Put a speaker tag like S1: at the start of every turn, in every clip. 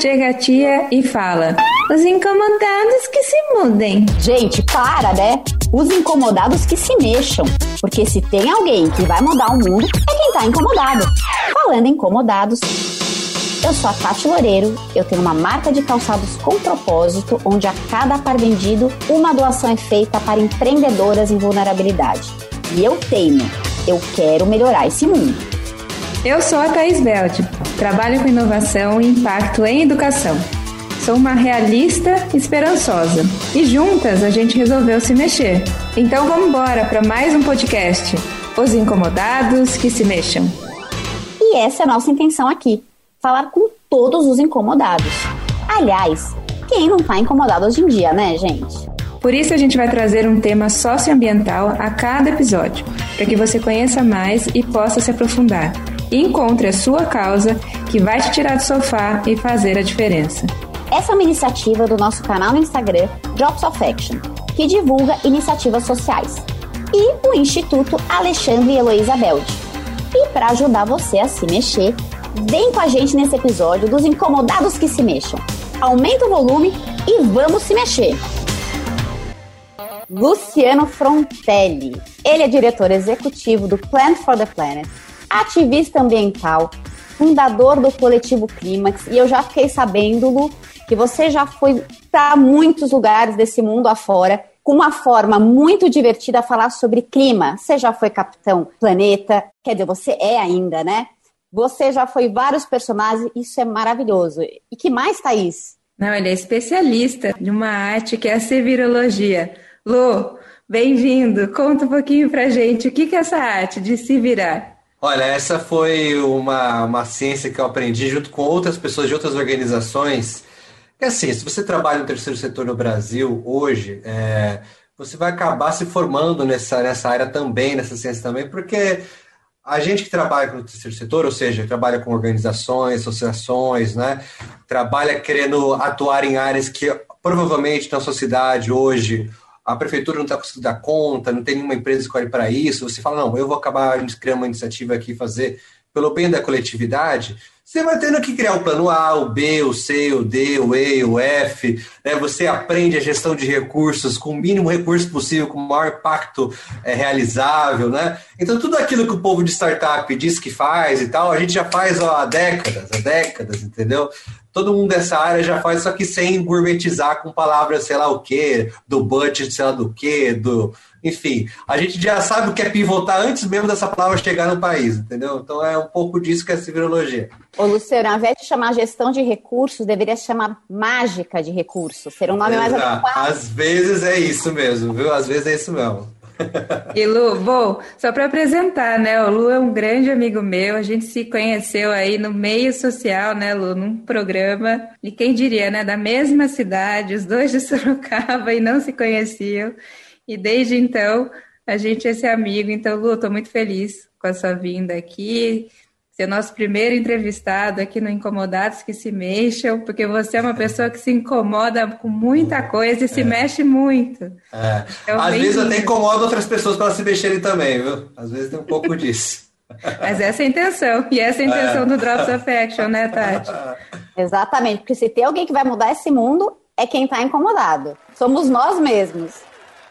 S1: Chega a tia e fala: Os incomodados que se mudem.
S2: Gente, para, né? Os incomodados que se mexam. Porque se tem alguém que vai mudar o mundo, é quem tá incomodado. Falando incomodados, eu sou a Tati Loureiro, eu tenho uma marca de calçados com propósito, onde a cada par vendido, uma doação é feita para empreendedoras em vulnerabilidade. E eu teimo, eu quero melhorar esse mundo.
S1: Eu sou a Thaís Belt, trabalho com inovação e impacto em educação. Sou uma realista esperançosa e juntas a gente resolveu se mexer. Então vamos embora para mais um podcast. Os incomodados que se mexam.
S2: E essa é a nossa intenção aqui: falar com todos os incomodados. Aliás, quem não está incomodado hoje em dia, né, gente?
S1: Por isso a gente vai trazer um tema socioambiental a cada episódio, para que você conheça mais e possa se aprofundar encontre a sua causa que vai te tirar do sofá e fazer a diferença.
S2: Essa é uma iniciativa do nosso canal no Instagram, Drops of Action, que divulga iniciativas sociais, e o Instituto Alexandre e Heloísa Belde. E para ajudar você a se mexer, vem com a gente nesse episódio dos Incomodados que se mexam. Aumenta o volume e vamos se mexer! Luciano Frontelli. Ele é diretor executivo do Plant for the Planet, ativista ambiental, fundador do coletivo Clímax, e eu já fiquei sabendo, Lu, que você já foi para muitos lugares desse mundo afora, com uma forma muito divertida a falar sobre clima. Você já foi Capitão Planeta, quer dizer, você é ainda, né? Você já foi vários personagens, isso é maravilhoso. E que mais, Thaís?
S1: Não, ele é especialista de uma arte que é a sevirologia. Lu, bem-vindo. Conta um pouquinho pra gente o que é essa arte de se virar.
S3: Olha, essa foi uma, uma ciência que eu aprendi junto com outras pessoas de outras organizações. É assim, se você trabalha no terceiro setor no Brasil hoje, é, você vai acabar se formando nessa, nessa área também, nessa ciência também, porque a gente que trabalha no terceiro setor, ou seja, trabalha com organizações, associações, né, trabalha querendo atuar em áreas que provavelmente na sociedade hoje a prefeitura não está conseguindo dar conta, não tem nenhuma empresa que escolhe para isso, você fala, não, eu vou acabar criando uma iniciativa aqui, fazer pelo bem da coletividade, você vai tendo que criar o plano A, o B, o C, o D, o E, o F. Né? Você aprende a gestão de recursos com o mínimo recurso possível, com o maior impacto é, realizável. Né? Então, tudo aquilo que o povo de startup diz que faz e tal, a gente já faz ó, há décadas, há décadas, entendeu? todo mundo dessa área já faz, só que sem gourmetizar com palavras, sei lá o quê, do budget, sei lá do quê, do. Enfim, a gente já sabe o que é pivotar antes mesmo dessa palavra chegar no país, entendeu? Então é um pouco disso que é a civilologia.
S2: Ô, Luciano, ao invés de chamar gestão de recursos, deveria chamar mágica de recursos. Ser um nome Exato. mais adequado.
S3: Às vezes é isso mesmo, viu? Às vezes é isso mesmo.
S1: E Lu, bom, só para apresentar, né? O Lu é um grande amigo meu. A gente se conheceu aí no meio social, né, Lu? Num programa. E quem diria, né? Da mesma cidade, os dois de Sorocaba e não se conheciam. E desde então a gente é esse amigo. Então, Lu, estou muito feliz com a sua vinda aqui ser nosso primeiro entrevistado aqui no Incomodados que se mexam, porque você é uma pessoa que se incomoda com muita coisa e se é. mexe muito.
S3: É. Então, Às vezes até incomoda outras pessoas para se mexerem também, viu? Às vezes tem um pouco disso.
S1: Mas essa é a intenção, e essa é a intenção é. do Drops of Action, né, Tati?
S2: Exatamente, porque se tem alguém que vai mudar esse mundo, é quem está incomodado. Somos nós mesmos.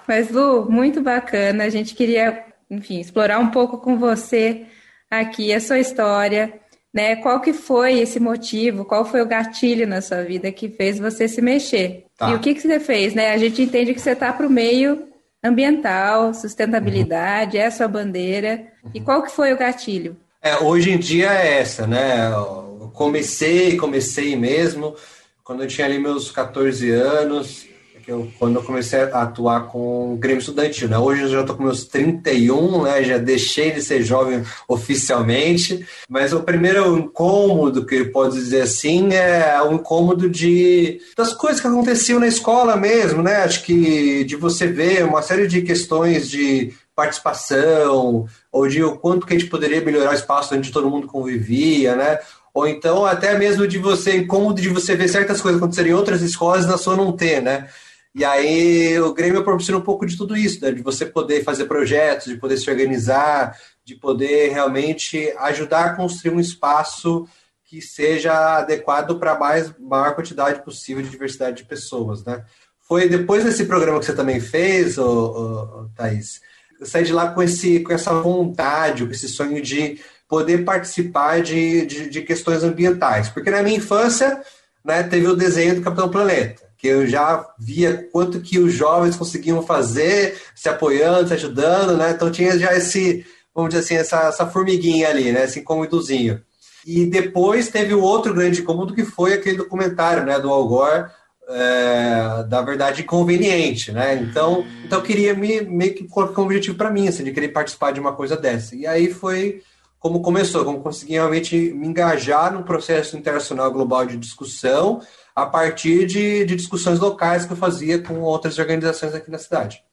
S1: Mas, Lu, muito bacana. A gente queria, enfim, explorar um pouco com você aqui a sua história, né? Qual que foi esse motivo? Qual foi o gatilho na sua vida que fez você se mexer? Tá. E o que, que você fez, né? A gente entende que você está para o meio ambiental, sustentabilidade, uhum. é a sua bandeira. Uhum. E qual que foi o gatilho?
S3: É, hoje em dia é essa, né? Eu comecei, comecei mesmo quando eu tinha ali meus 14 anos eu, quando eu comecei a atuar com o Grêmio Estudantil, né? Hoje eu já estou com meus 31, né? Já deixei de ser jovem oficialmente, mas o primeiro incômodo, que pode dizer assim, é o incômodo de das coisas que aconteciam na escola mesmo, né? Acho que de você ver uma série de questões de participação, ou de o quanto que a gente poderia melhorar o espaço onde todo mundo convivia, né? Ou então até mesmo de você, incômodo de você ver certas coisas acontecerem em outras escolas e na sua não ter, né? E aí o Grêmio proporciona um pouco de tudo isso, né? de você poder fazer projetos, de poder se organizar, de poder realmente ajudar a construir um espaço que seja adequado para a mais maior quantidade possível de diversidade de pessoas, né? Foi depois desse programa que você também fez, ô, ô, ô, Thaís, eu saí de lá com, esse, com essa vontade, com esse sonho de poder participar de, de, de questões ambientais. Porque na minha infância, né, teve o desenho do Capitão Planeta, que eu já via quanto que os jovens conseguiam fazer, se apoiando, se ajudando, né? Então tinha já esse, vamos dizer assim, essa, essa formiguinha ali, né? Esse incômodozinho. E depois teve o outro grande incômodo que foi aquele documentário, né, do Al Gore, é, da verdade inconveniente, né? Então, então eu queria me, meio que colocar um objetivo para mim, assim, de querer participar de uma coisa dessa. E aí foi como começou, como consegui realmente me engajar num processo internacional global de discussão a partir de, de discussões locais que eu fazia com outras organizações aqui na cidade.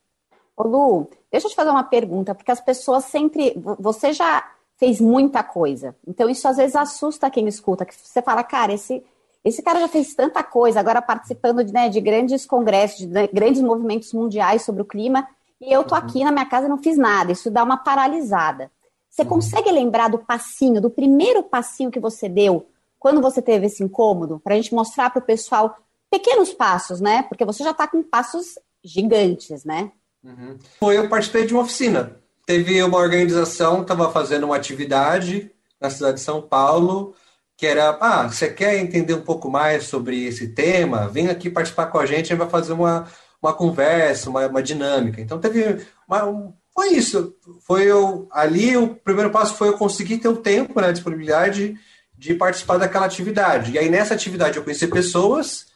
S2: Ô Lu, deixa eu te fazer uma pergunta, porque as pessoas sempre. Você já fez muita coisa, então isso às vezes assusta quem escuta, que você fala, cara, esse, esse cara já fez tanta coisa, agora participando de, né, de grandes congressos, de né, grandes movimentos mundiais sobre o clima, e eu tô uhum. aqui na minha casa e não fiz nada. Isso dá uma paralisada. Você uhum. consegue lembrar do passinho, do primeiro passinho que você deu quando você teve esse incômodo? Para a gente mostrar para o pessoal pequenos passos, né? Porque você já está com passos gigantes, né?
S3: Uhum. Foi, eu participei de uma oficina. Teve uma organização que estava fazendo uma atividade na cidade de São Paulo, que era, ah, você quer entender um pouco mais sobre esse tema? Vem aqui participar com a gente, a gente vai fazer uma, uma conversa, uma, uma dinâmica. Então teve uma, um, foi isso. Foi eu, ali o primeiro passo foi eu conseguir ter o tempo, né, disponibilidade de participar daquela atividade. E aí nessa atividade eu conheci pessoas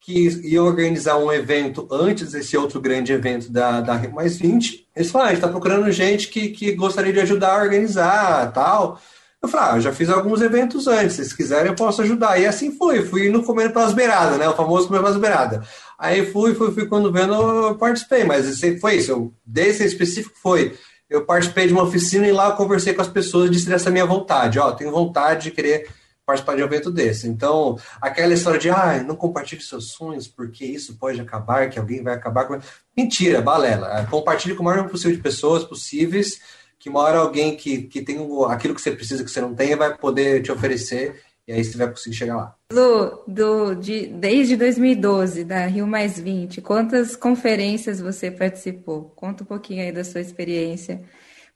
S3: que iam organizar um evento antes desse outro grande evento da, da Rio Mais 20. Eles falaram, ah, a gente está procurando gente que, que gostaria de ajudar a organizar tal. Eu falei, ah, eu já fiz alguns eventos antes, se quiserem eu posso ajudar. E assim foi, fui indo comendo pelas beiradas, né? O famoso comer pelas beiradas. Aí fui, fui, fui, quando vendo, eu participei, mas foi isso. Eu, desse específico foi. Eu participei de uma oficina e lá eu conversei com as pessoas, disse dessa minha vontade, ó, tenho vontade de querer participar de um evento desse. Então, aquela história de, ah, não compartilhe seus sonhos, porque isso pode acabar, que alguém vai acabar com. Mentira, balela. Compartilhe com o maior número possível de pessoas possíveis que uma hora alguém que, que tem aquilo que você precisa que você não tenha vai poder te oferecer e aí você vai conseguir chegar lá.
S1: Lu, do, de, desde 2012, da Rio Mais 20, quantas conferências você participou? Conta um pouquinho aí da sua experiência.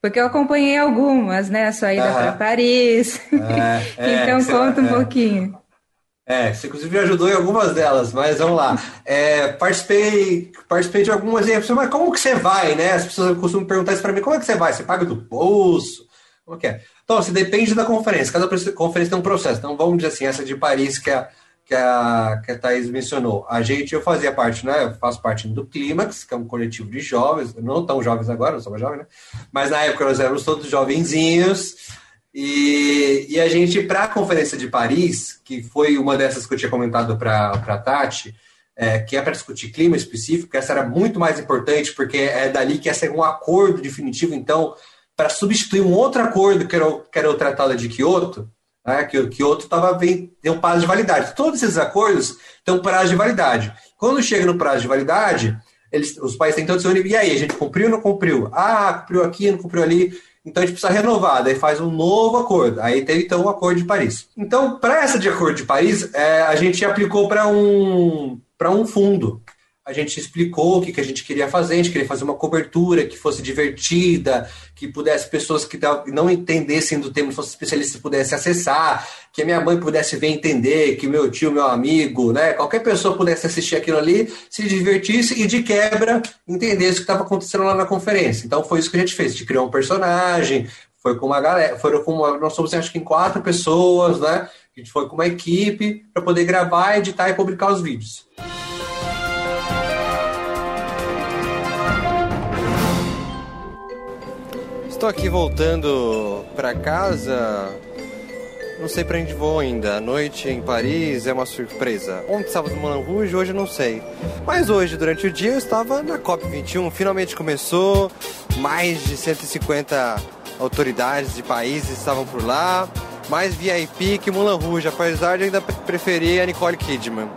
S1: Porque eu acompanhei algumas, né? A sua ida para Paris. É, é, então conta um é. pouquinho.
S3: É, você inclusive me ajudou em algumas delas, mas vamos lá. É, participei, participei de algumas e mas como que você vai, né? As pessoas costumam perguntar isso para mim, como é que você vai? Você paga do bolso? Como que é? Então, assim, depende da conferência. Cada conferência tem um processo. Então, vamos dizer assim, essa de Paris que a, que a, que a Thaís mencionou. A gente, eu fazia parte, né? Eu faço parte do Clímax, que é um coletivo de jovens, não tão jovens agora, não sou mais jovem, né? Mas na época nós éramos todos jovenzinhos. E, e a gente, para a Conferência de Paris, que foi uma dessas que eu tinha comentado para a Tati, é, que é para discutir clima específico, essa era muito mais importante, porque é dali que ia ser um acordo definitivo, então, para substituir um outro acordo, que era o, que era o Tratado de Kyoto, né, que o Kyoto tava bem, tem um prazo de validade. Todos esses acordos têm um prazo de validade. Quando chega no prazo de validade, eles, os países têm todos se unir, e aí, a gente cumpriu ou não cumpriu? Ah, cumpriu aqui, não cumpriu ali. Então a gente precisa renovar, daí faz um novo acordo. Aí teve então o Acordo de Paris. Então, para essa de Acordo de Paris, é, a gente aplicou para um, um fundo a gente explicou o que, que a gente queria fazer, a gente queria fazer uma cobertura que fosse divertida, que pudesse pessoas que não entendessem do tema, fossem especialistas, pudessem acessar, que a minha mãe pudesse ver entender, que meu tio, meu amigo, né, qualquer pessoa pudesse assistir aquilo ali, se divertisse e de quebra entendesse o que estava acontecendo lá na conferência. Então foi isso que a gente fez, a gente criou um personagem, foi com uma galera, foram com uma, nós somos acho que em quatro pessoas, né? A gente foi com uma equipe para poder gravar, editar e publicar os vídeos.
S4: Estou aqui voltando para casa. Não sei para onde vou ainda. A noite em Paris é uma surpresa. Ontem estava no Moulin Rouge, hoje não sei. Mas hoje, durante o dia, eu estava na COP21. Finalmente começou. Mais de 150 autoridades de países estavam por lá. Mais VIP que Moulin Rouge, apesar de ainda preferir a Nicole Kidman.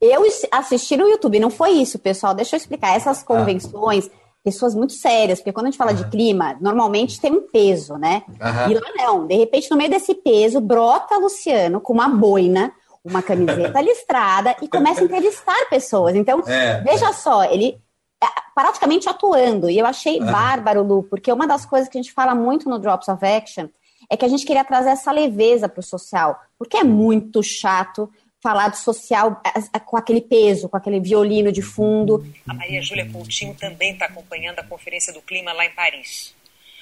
S2: Eu assisti no YouTube, não foi isso, pessoal. Deixa eu explicar. Essas convenções. Ah pessoas muito sérias, porque quando a gente fala de clima, normalmente tem um peso, né? E lá não, de repente, no meio desse peso, brota Luciano com uma boina, uma camiseta listrada e começa a entrevistar pessoas. Então, é, veja só, ele é, praticamente atuando. E eu achei bárbaro, Lu, porque uma das coisas que a gente fala muito no Drops of Action é que a gente queria trazer essa leveza para o social, porque é muito chato falar de social com aquele peso, com aquele violino de fundo.
S5: A Maria Júlia Coutinho também está acompanhando a Conferência do Clima lá em Paris.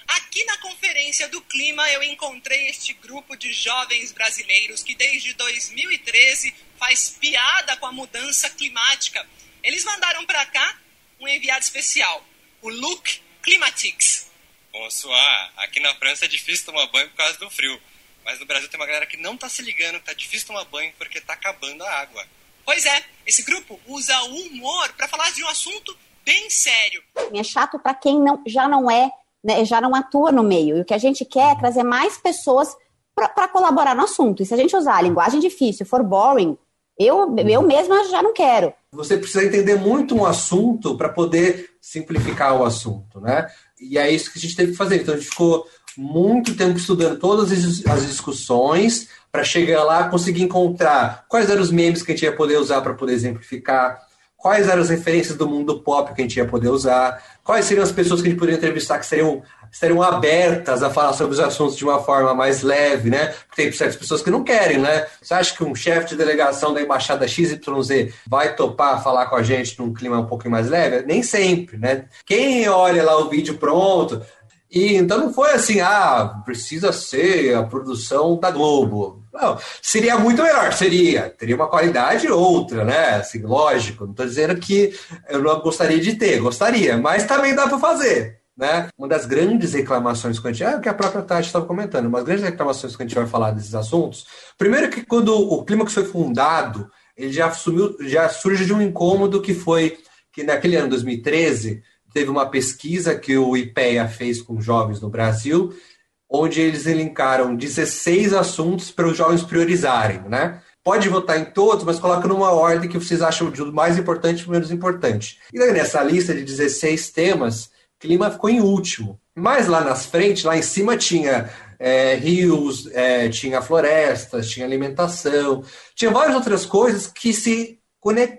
S5: Aqui na Conferência do Clima eu encontrei este grupo de jovens brasileiros que desde 2013 faz piada com a mudança climática. Eles mandaram para cá um enviado especial, o Luke Climatics.
S6: Bonsoir, aqui na França é difícil tomar banho por causa do frio. Mas no Brasil tem uma galera que não tá se ligando que tá difícil tomar banho porque tá acabando a água.
S5: Pois é, esse grupo usa o humor para falar de um assunto bem sério.
S2: É chato para quem não, já não é, né, já não atua no meio. E o que a gente quer é trazer mais pessoas para colaborar no assunto. E se a gente usar a linguagem difícil, for boring, eu, eu mesma já não quero.
S3: Você precisa entender muito um assunto para poder simplificar o assunto, né? E é isso que a gente teve que fazer. Então a gente ficou muito tempo estudando todas as discussões para chegar lá conseguir encontrar quais eram os memes que a gente ia poder usar para poder exemplificar, quais eram as referências do mundo pop que a gente ia poder usar, quais seriam as pessoas que a gente poderia entrevistar que seriam, seriam abertas a falar sobre os assuntos de uma forma mais leve, né? Porque tem certas pessoas que não querem, né? Você acha que um chefe de delegação da embaixada XYZ vai topar falar com a gente num clima um pouquinho mais leve? Nem sempre, né? Quem olha lá o vídeo pronto, e então não foi assim, ah, precisa ser a produção da Globo. Não, seria muito melhor, seria. Teria uma qualidade outra, né? Assim, lógico. Não estou dizendo que eu não gostaria de ter, gostaria, mas também dá para fazer. Né? Uma das grandes reclamações que a gente. É o que a própria Tati estava comentando, uma das grandes reclamações que a gente vai falar desses assuntos. Primeiro que quando o Clímax foi fundado, ele já, assumiu, já surge de um incômodo que foi que naquele ano 2013 teve uma pesquisa que o IPEA fez com jovens no Brasil, onde eles elencaram 16 assuntos para os jovens priorizarem, né? Pode votar em todos, mas coloca numa ordem que vocês acham de mais importante para menos importante. E nessa lista de 16 temas, clima ficou em último. Mas lá nas frentes, lá em cima tinha é, rios, é, tinha florestas, tinha alimentação, tinha várias outras coisas que se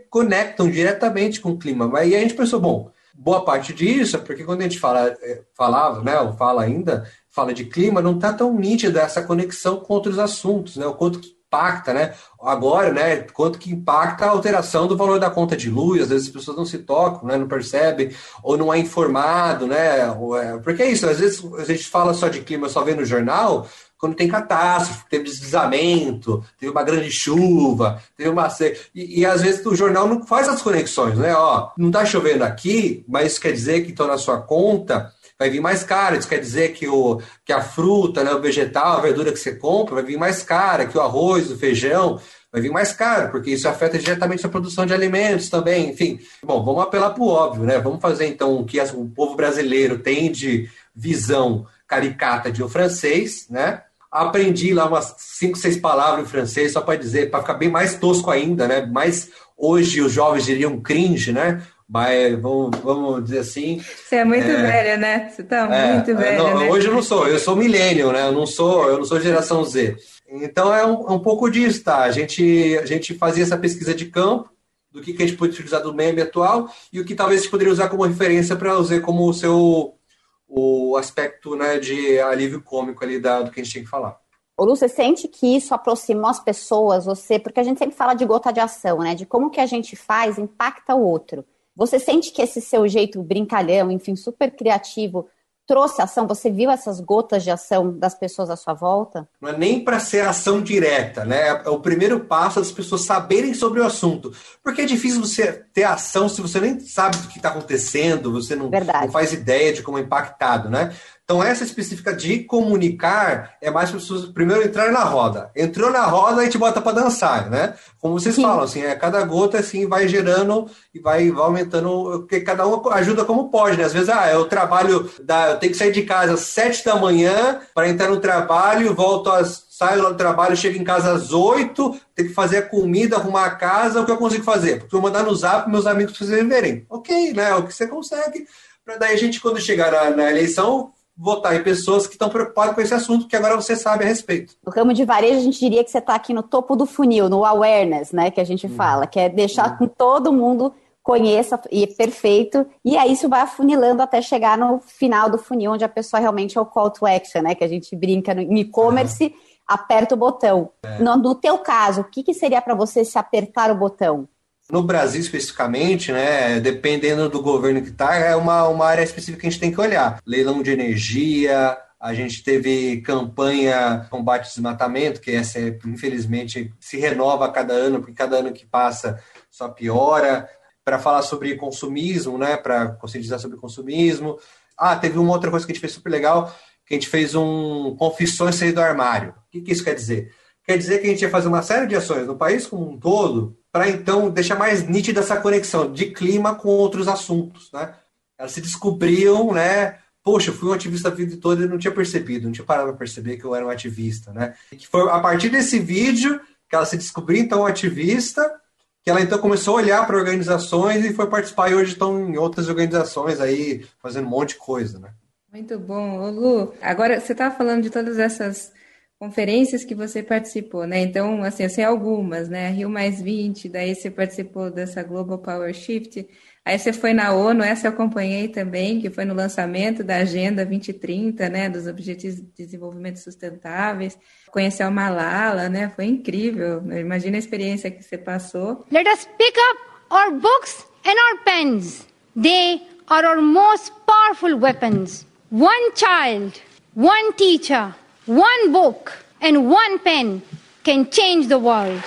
S3: conectam diretamente com o clima. Aí a gente pensou, bom, boa parte disso é porque quando a gente fala, é, falava, né, ou fala ainda, fala de clima, não está tão nítida essa conexão com outros assuntos, né, o quanto que impacta, né, agora, né, quanto que impacta a alteração do valor da conta de luz, às vezes as pessoas não se tocam, né, não percebem, ou não é informado, né, é, porque é isso, às vezes a gente fala só de clima, só vê no jornal, quando tem catástrofe, teve deslizamento, teve uma grande chuva, teve uma e, e às vezes o jornal não faz as conexões, né? Ó, não está chovendo aqui, mas isso quer dizer que então na sua conta vai vir mais caro. Isso quer dizer que, o, que a fruta, né, o vegetal, a verdura que você compra vai vir mais cara, que o arroz, o feijão vai vir mais caro, porque isso afeta diretamente a produção de alimentos também. Enfim, bom, vamos apelar para o óbvio, né? Vamos fazer então o que o povo brasileiro tem de visão caricata de um francês, né? Aprendi lá umas cinco, seis palavras em francês só para dizer, para ficar bem mais tosco ainda, né? Mais hoje os jovens diriam cringe, né? Mas vamos, vamos dizer assim.
S1: Você é muito é, velha, né? Você tá é, muito velha. Não,
S3: né? Hoje eu não sou, eu sou milênio, né? Eu não sou, eu não sou geração Z. Então é um, é um pouco disso, tá? A gente, a gente fazia essa pesquisa de campo do que, que a gente pode utilizar do meme atual e o que talvez a gente poderia usar como referência para usar como o seu o aspecto né, de alívio cômico ali da, do que a gente tinha que falar.
S2: Lu, você sente que isso aproximou as pessoas, você, porque a gente sempre fala de gota de ação, né? De como que a gente faz impacta o outro. Você sente que esse seu jeito brincalhão, enfim, super criativo, trouxe ação? Você viu essas gotas de ação das pessoas à sua volta?
S3: Não é nem para ser ação direta, né? É o primeiro passo das pessoas saberem sobre o assunto. Porque é difícil você ter ação se você nem sabe do que está acontecendo, você não, não, faz ideia de como é impactado, né? Então, essa específica de comunicar é mais para as pessoas primeiro entrar na roda. Entrou na roda, a gente bota para dançar, né? Como vocês Sim. falam, assim, é, cada gota assim vai gerando e vai, vai aumentando, porque cada um ajuda como pode, né? Às vezes, ah, eu trabalho, da, eu tenho que sair de casa às sete da manhã para entrar no trabalho, volto às saio do trabalho, chego em casa às oito, tenho que fazer a comida, arrumar a casa, o que eu consigo fazer? Porque eu mandar no zap meus amigos para vocês verem. Ok, né? É o que você consegue para daí a gente, quando chegar na, na eleição, votar em pessoas que estão preocupadas com esse assunto, que agora você sabe a respeito.
S2: No ramo de varejo, a gente diria que você está aqui no topo do funil, no awareness, né, que a gente hum. fala, que é deixar hum. com todo mundo conheça e é perfeito, e aí isso vai afunilando até chegar no final do funil, onde a pessoa realmente é o call to action, né, que a gente brinca no e-commerce, uhum. aperta o botão. É. No, no teu caso, o que, que seria para você se apertar o botão?
S3: No Brasil, especificamente, né, dependendo do governo que está, é uma, uma área específica que a gente tem que olhar. Leilão de energia, a gente teve campanha combate ao desmatamento, que essa, infelizmente, se renova a cada ano, porque cada ano que passa só piora. Para falar sobre consumismo, né, para conscientizar sobre consumismo. Ah, teve uma outra coisa que a gente fez super legal, que a gente fez um confissões sair do armário. O que, que isso quer dizer? Quer dizer que a gente ia fazer uma série de ações no país como um todo para então deixar mais nítida essa conexão de clima com outros assuntos, né? Elas se descobriam, né? Poxa, eu fui um ativista a vida toda e não tinha percebido, não tinha parado para perceber que eu era um ativista, né? Que foi a partir desse vídeo que ela se descobriu então ativista, que ela então começou a olhar para organizações e foi participar e hoje estão em outras organizações aí fazendo um monte de coisa, né?
S1: Muito bom, Ô, Lu. Agora você estava falando de todas essas conferências que você participou, né? Então, assim, sei algumas, né? Rio Mais 20, daí você participou dessa Global Power Shift, aí você foi na ONU, essa eu acompanhei também, que foi no lançamento da Agenda 2030, né? Dos Objetivos de Desenvolvimento Sustentáveis, conheceu a Malala, né? Foi incrível, imagina a experiência que você passou.
S7: Let us pick up our books and our pens. They are our most powerful weapons. One child, one teacher, One book and one pen can change the world.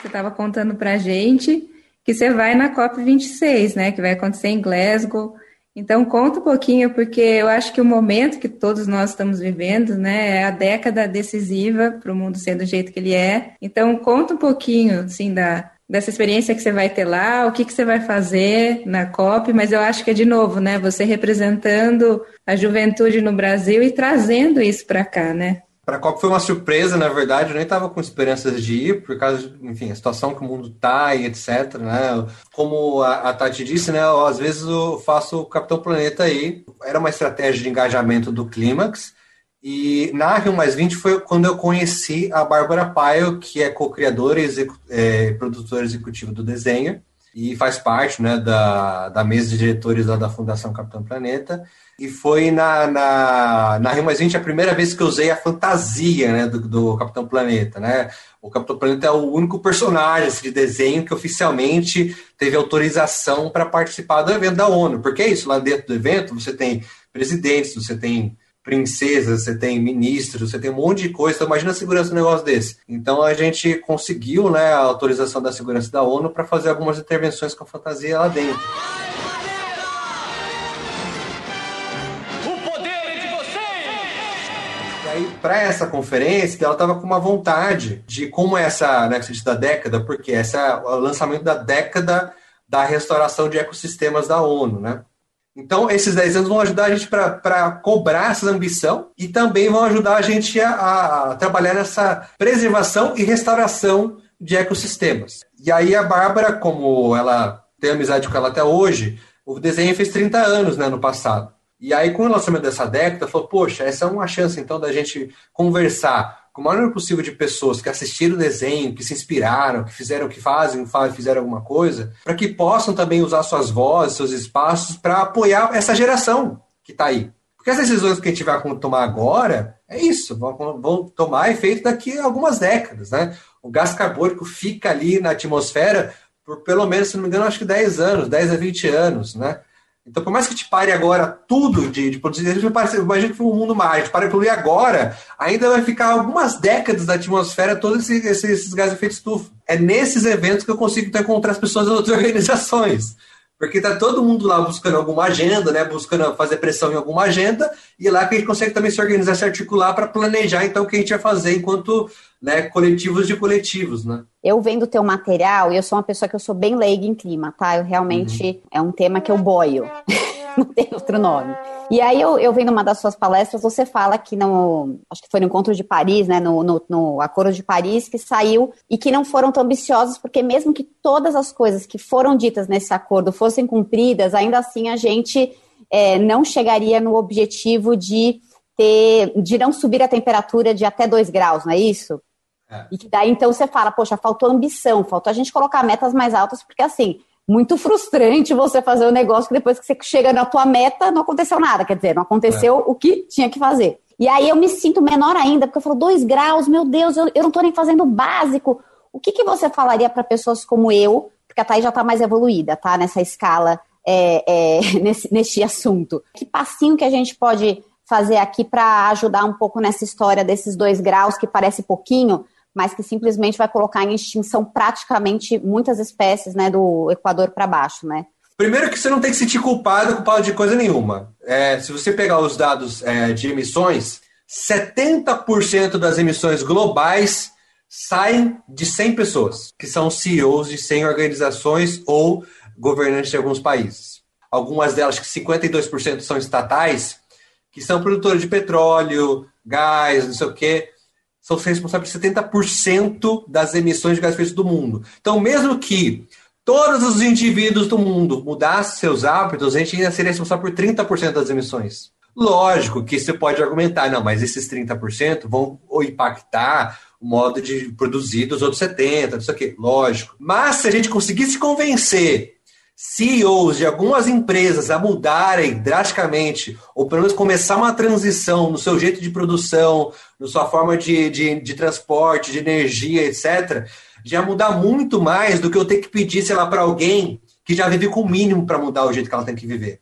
S1: Você estava contando para a gente que você vai na COP26, né? Que vai acontecer em Glasgow. Então conta um pouquinho, porque eu acho que o momento que todos nós estamos vivendo, né, é a década decisiva para o mundo ser do jeito que ele é. Então conta um pouquinho, assim, da, dessa experiência que você vai ter lá, o que, que você vai fazer na COP, mas eu acho que é de novo, né? Você representando a juventude no Brasil e trazendo isso para cá, né?
S3: Para a COP foi uma surpresa, na verdade, eu nem estava com esperanças de ir, por causa, enfim, a situação que o mundo está e etc, né? Como a, a Tati disse, né, eu, às vezes eu faço o Capitão Planeta aí, era uma estratégia de engajamento do Clímax, e na Rio Mais 20 foi quando eu conheci a Bárbara Paio, que é co-criadora e é, produtora executiva do desenho, e faz parte né, da, da mesa de diretores da Fundação Capitão Planeta. E foi na, na, na Rio Mais 20 a primeira vez que eu usei a fantasia né, do, do Capitão Planeta. Né? O Capitão Planeta é o único personagem assim, de desenho que oficialmente teve autorização para participar do evento da ONU. Porque é isso, lá dentro do evento você tem presidentes, você tem princesas, você tem ministros, você tem um monte de coisa. Então, imagina a segurança de um negócio desse. Então, a gente conseguiu né, a autorização da segurança da ONU para fazer algumas intervenções com a fantasia lá dentro. O poder é de vocês! E aí, para essa conferência, ela estava com uma vontade de como essa, né, da década, porque essa é o lançamento da década da restauração de ecossistemas da ONU, né? Então, esses 10 anos vão ajudar a gente para cobrar essa ambição e também vão ajudar a gente a, a, trabalhar nessa preservação e restauração de ecossistemas. E aí a Bárbara, como ela tem amizade com ela até hoje, o desenho fez 30 anos né, no passado. E aí, com o lançamento dessa década, falou, poxa, essa é uma chance, então, da gente conversar com o maior número possível de pessoas que assistiram o desenho, que se inspiraram, que fizeram, que fazem, fizeram alguma coisa, para que possam também usar suas vozes, seus espaços para apoiar essa geração que está aí. Porque as decisões que a gente vai tomar agora é isso, vão, vão tomar efeito daqui a algumas décadas, né? O gás carbônico fica ali na atmosfera por pelo menos, se não me engano, acho que 10 anos, 10 a 20 anos, né? Então, por mais que te pare agora tudo de, de produzir imagina que foi um mundo mágico, para poluir agora, ainda vai ficar algumas décadas da atmosfera todos esses, esses, gases de efeito estufa. É nesses eventos que eu consigo encontrar as pessoas das outras organizações. Porque tá todo mundo lá buscando alguma agenda, né? Buscando fazer pressão em alguma agenda, e é lá que a gente consegue também se organizar, se articular para planejar então o que a gente vai fazer enquanto né, coletivos de coletivos, né?
S2: Eu vendo o teu material, e eu sou uma pessoa que eu sou bem leiga em clima, tá? Eu realmente uhum. é um tema que eu boio. Não tem outro nome. E aí eu, eu vendo uma das suas palestras, você fala que no, acho que foi no encontro de Paris, né, no, no, no Acordo de Paris, que saiu e que não foram tão ambiciosos, porque mesmo que todas as coisas que foram ditas nesse acordo fossem cumpridas, ainda assim a gente é, não chegaria no objetivo de ter, de não subir a temperatura de até 2 graus, não é isso? É. E que daí então você fala, poxa, faltou ambição, faltou a gente colocar metas mais altas, porque assim, muito frustrante você fazer o um negócio que depois que você chega na tua meta não aconteceu nada, quer dizer, não aconteceu é. o que tinha que fazer. E aí eu me sinto menor ainda, porque eu falo, dois graus, meu Deus, eu, eu não estou nem fazendo o básico. O que, que você falaria para pessoas como eu, porque a Thaís já está mais evoluída, tá? Nessa escala, é, é, nesse, nesse assunto. Que passinho que a gente pode fazer aqui para ajudar um pouco nessa história desses dois graus, que parece pouquinho, mas que simplesmente vai colocar em extinção praticamente muitas espécies né, do Equador para baixo, né?
S3: Primeiro que você não tem que se sentir culpado, culpado de coisa nenhuma. É, se você pegar os dados é, de emissões, 70% das emissões globais saem de 100 pessoas, que são CEOs de 100 organizações ou governantes de alguns países. Algumas delas, que 52% são estatais, que são produtores de petróleo, gás, não sei o quê, são responsáveis por 70% das emissões de gás efeito do mundo. Então, mesmo que todos os indivíduos do mundo mudassem seus hábitos, a gente ainda seria responsável por 30% das emissões. Lógico que você pode argumentar, não, mas esses 30% vão impactar o modo de produzir dos outros 70%, não sei o quê. Lógico. Mas se a gente conseguisse convencer CEOs de algumas empresas a mudarem drasticamente, ou pelo menos começar uma transição no seu jeito de produção, na sua forma de, de, de transporte, de energia, etc., já mudar muito mais do que eu ter que pedir, sei lá, para alguém que já vive com o mínimo para mudar o jeito que ela tem que viver.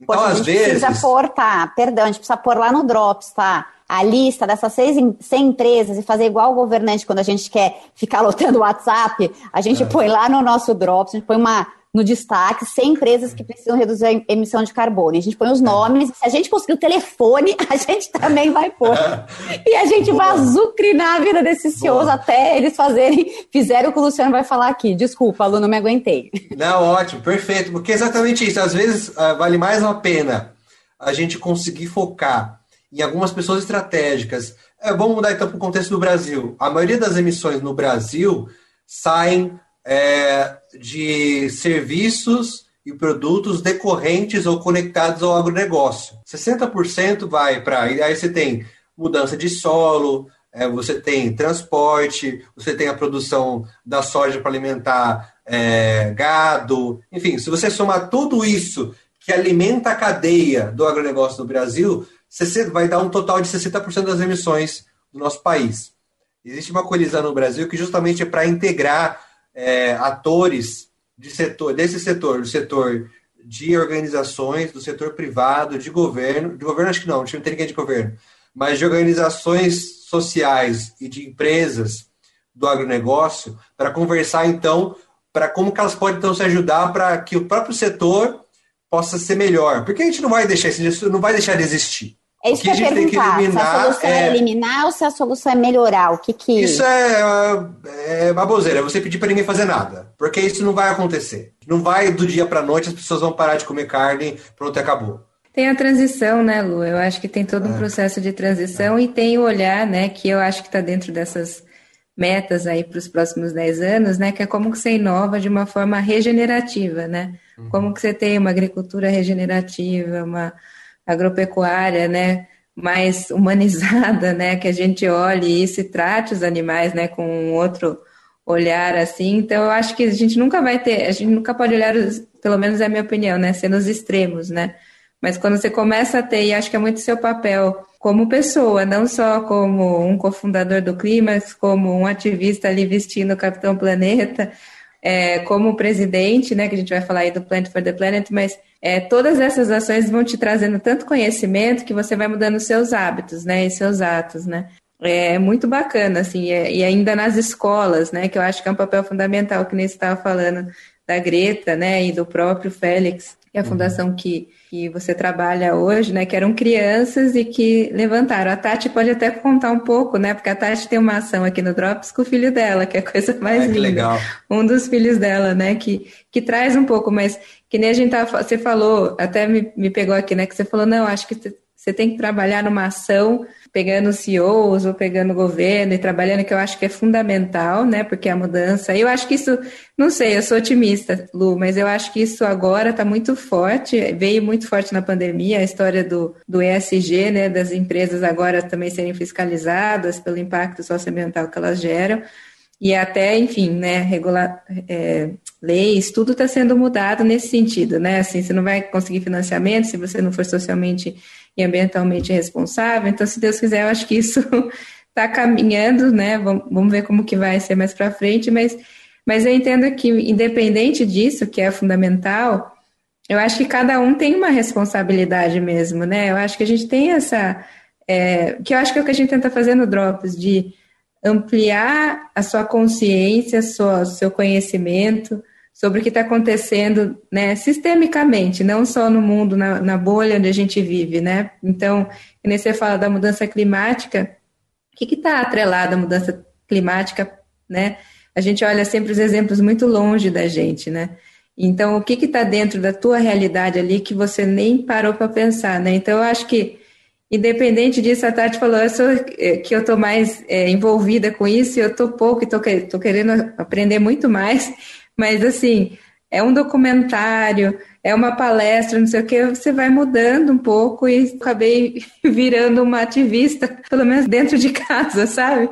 S2: Então, Poxa, às a gente vezes. precisa pôr, tá? Perdão, a gente precisa pôr lá no Drops, tá? A lista dessas seis, 100 empresas e fazer igual o governante quando a gente quer ficar lotando o WhatsApp, a gente é. põe lá no nosso Drops, a gente põe uma, no destaque 100 empresas que precisam reduzir a emissão de carbono. E a gente põe os é. nomes, se a gente conseguir o telefone, a gente também vai pôr. E a gente Boa. vai azucrinar a vida desses CEOs até eles fazerem, fizeram o que o Luciano vai falar aqui. Desculpa, aluno, não me aguentei.
S3: Não, ótimo, perfeito, porque é exatamente isso. Às vezes uh, vale mais a pena a gente conseguir focar em algumas pessoas estratégicas. É, vamos mudar então para o contexto do Brasil. A maioria das emissões no Brasil saem é, de serviços e produtos decorrentes ou conectados ao agronegócio. 60% vai para. Aí você tem mudança de solo, é, você tem transporte, você tem a produção da soja para alimentar é, gado. Enfim, se você somar tudo isso que alimenta a cadeia do agronegócio no Brasil, vai dar um total de 60% das emissões do nosso país. Existe uma colisão no Brasil que justamente é para integrar é, atores de setor, desse setor, do setor de organizações, do setor privado, de governo, de governo acho que não, não tem ninguém de governo, mas de organizações sociais e de empresas do agronegócio, para conversar então para como que elas podem então se ajudar para que o próprio setor possa ser melhor. Porque a gente não vai deixar isso, não vai deixar de existir.
S2: É isso que, que eu ia perguntar. se a solução é... é... eliminar ou se a solução é melhorar? O que que...
S3: Isso é, é baboseira, é você pedir para ninguém fazer nada. Porque isso não vai acontecer. Não vai do dia para noite, as pessoas vão parar de comer carne, pronto, acabou.
S1: Tem a transição, né, Lu? Eu acho que tem todo um é. processo de transição é. e tem o olhar, né, que eu acho que está dentro dessas metas aí para os próximos 10 anos, né, que é como que você inova de uma forma regenerativa, né? Uhum. Como que você tem uma agricultura regenerativa, uma agropecuária, né, mais humanizada, né, que a gente olhe isso e trate os animais, né, com um outro olhar assim. Então, eu acho que a gente nunca vai ter, a gente nunca pode olhar, os, pelo menos é a minha opinião, né, ser nos extremos, né. Mas quando você começa a ter, e acho que é muito seu papel como pessoa, não só como um cofundador do Clímax, como um ativista ali vestindo o Capitão Planeta, é, como presidente, né, que a gente vai falar aí do Plant for the Planet, mas é, todas essas ações vão te trazendo tanto conhecimento que você vai mudando os seus hábitos, né, e seus atos, né. É muito bacana, assim, é, e ainda nas escolas, né, que eu acho que é um papel fundamental, que nem você estava falando da Greta, né, e do próprio Félix, e a uhum. fundação que, que você trabalha hoje, né, que eram crianças e que levantaram. A Tati pode até contar um pouco, né, porque a Tati tem uma ação aqui no Drops com o filho dela, que é a coisa mais Ai, linda.
S3: Legal.
S1: Um dos filhos dela, né, que, que traz um pouco, mas que nem a gente tava, você falou, até me, me pegou aqui, né, que você falou, não, acho que você tem que trabalhar numa ação pegando CEOs ou pegando o governo e trabalhando, que eu acho que é fundamental, né? Porque a mudança. Eu acho que isso, não sei, eu sou otimista, Lu, mas eu acho que isso agora está muito forte, veio muito forte na pandemia, a história do, do ESG, né? Das empresas agora também serem fiscalizadas pelo impacto socioambiental que elas geram. E até, enfim, né, regular, é, leis, tudo está sendo mudado nesse sentido, né? Assim, você não vai conseguir financiamento se você não for socialmente e ambientalmente responsável. Então, se Deus quiser, eu acho que isso está caminhando, né? Vamos, ver como que vai ser mais para frente, mas, mas eu entendo que, independente disso, que é fundamental, eu acho que cada um tem uma responsabilidade mesmo, né? Eu acho que a gente tem essa. É, que eu acho que é o que a gente tenta fazer no Drops, de ampliar a sua consciência, sua, seu conhecimento, sobre o que está acontecendo né, sistemicamente, não só no mundo, na, na, bolha onde a gente vive. Né? Então, quando você fala da mudança climática, o que está atrelado à mudança climática? Né? A gente olha sempre os exemplos muito longe da gente, né? Então, o que está dentro da tua realidade ali que você nem parou para pensar, né? Então, eu acho que, independente disso, a Tati falou eu sou, é, que eu estou mais é, envolvida com isso, eu estou pouco e estou querendo aprender muito mais, mas assim, é um documentário, é uma palestra, não sei o que, você vai mudando um pouco e acabei virando uma ativista, pelo menos dentro de casa, sabe?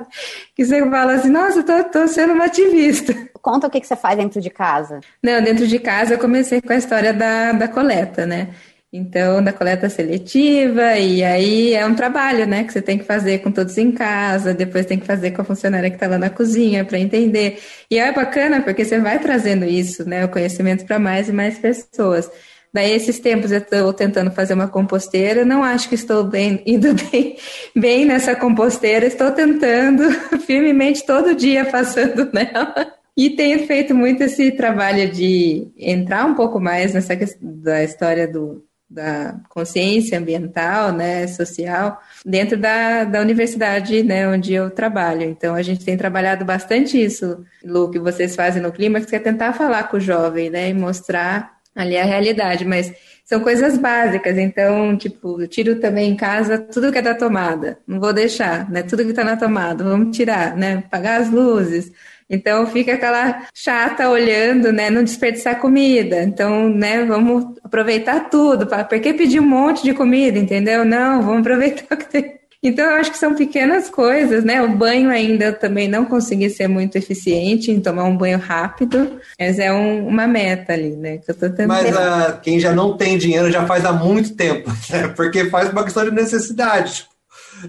S1: Que você fala assim, nossa, eu tô, tô sendo uma ativista.
S2: Conta o que, que você faz dentro de casa.
S1: Não, dentro de casa eu comecei com a história da, da coleta, né? Então, da coleta seletiva, e aí é um trabalho, né, que você tem que fazer com todos em casa, depois tem que fazer com a funcionária que está lá na cozinha para entender. E é bacana porque você vai trazendo isso, né, o conhecimento para mais e mais pessoas. Daí, esses tempos eu estou tentando fazer uma composteira, não acho que estou bem, indo bem, bem nessa composteira, estou tentando firmemente todo dia passando nela. E tenho feito muito esse trabalho de entrar um pouco mais nessa da história do, da consciência ambiental, né, social, dentro da, da universidade, né, onde eu trabalho. Então, a gente tem trabalhado bastante isso, Lu, que vocês fazem no Clímax, que é tentar falar com o jovem, né, e mostrar ali a realidade, mas são coisas básicas, então, tipo, eu tiro também em casa tudo que é da tomada, não vou deixar, né, tudo que está na tomada, vamos tirar, né, apagar as luzes, então fica aquela chata olhando, né? Não desperdiçar comida. Então, né? Vamos aproveitar tudo. Por que pedir um monte de comida, entendeu? Não, vamos aproveitar o que tem. Então, eu acho que são pequenas coisas, né? O banho ainda também não consegui ser muito eficiente em tomar um banho rápido, mas é um, uma meta ali, né?
S3: Que eu tô tentando... Mas uh, quem já não tem dinheiro já faz há muito tempo, né? Porque faz uma questão de necessidade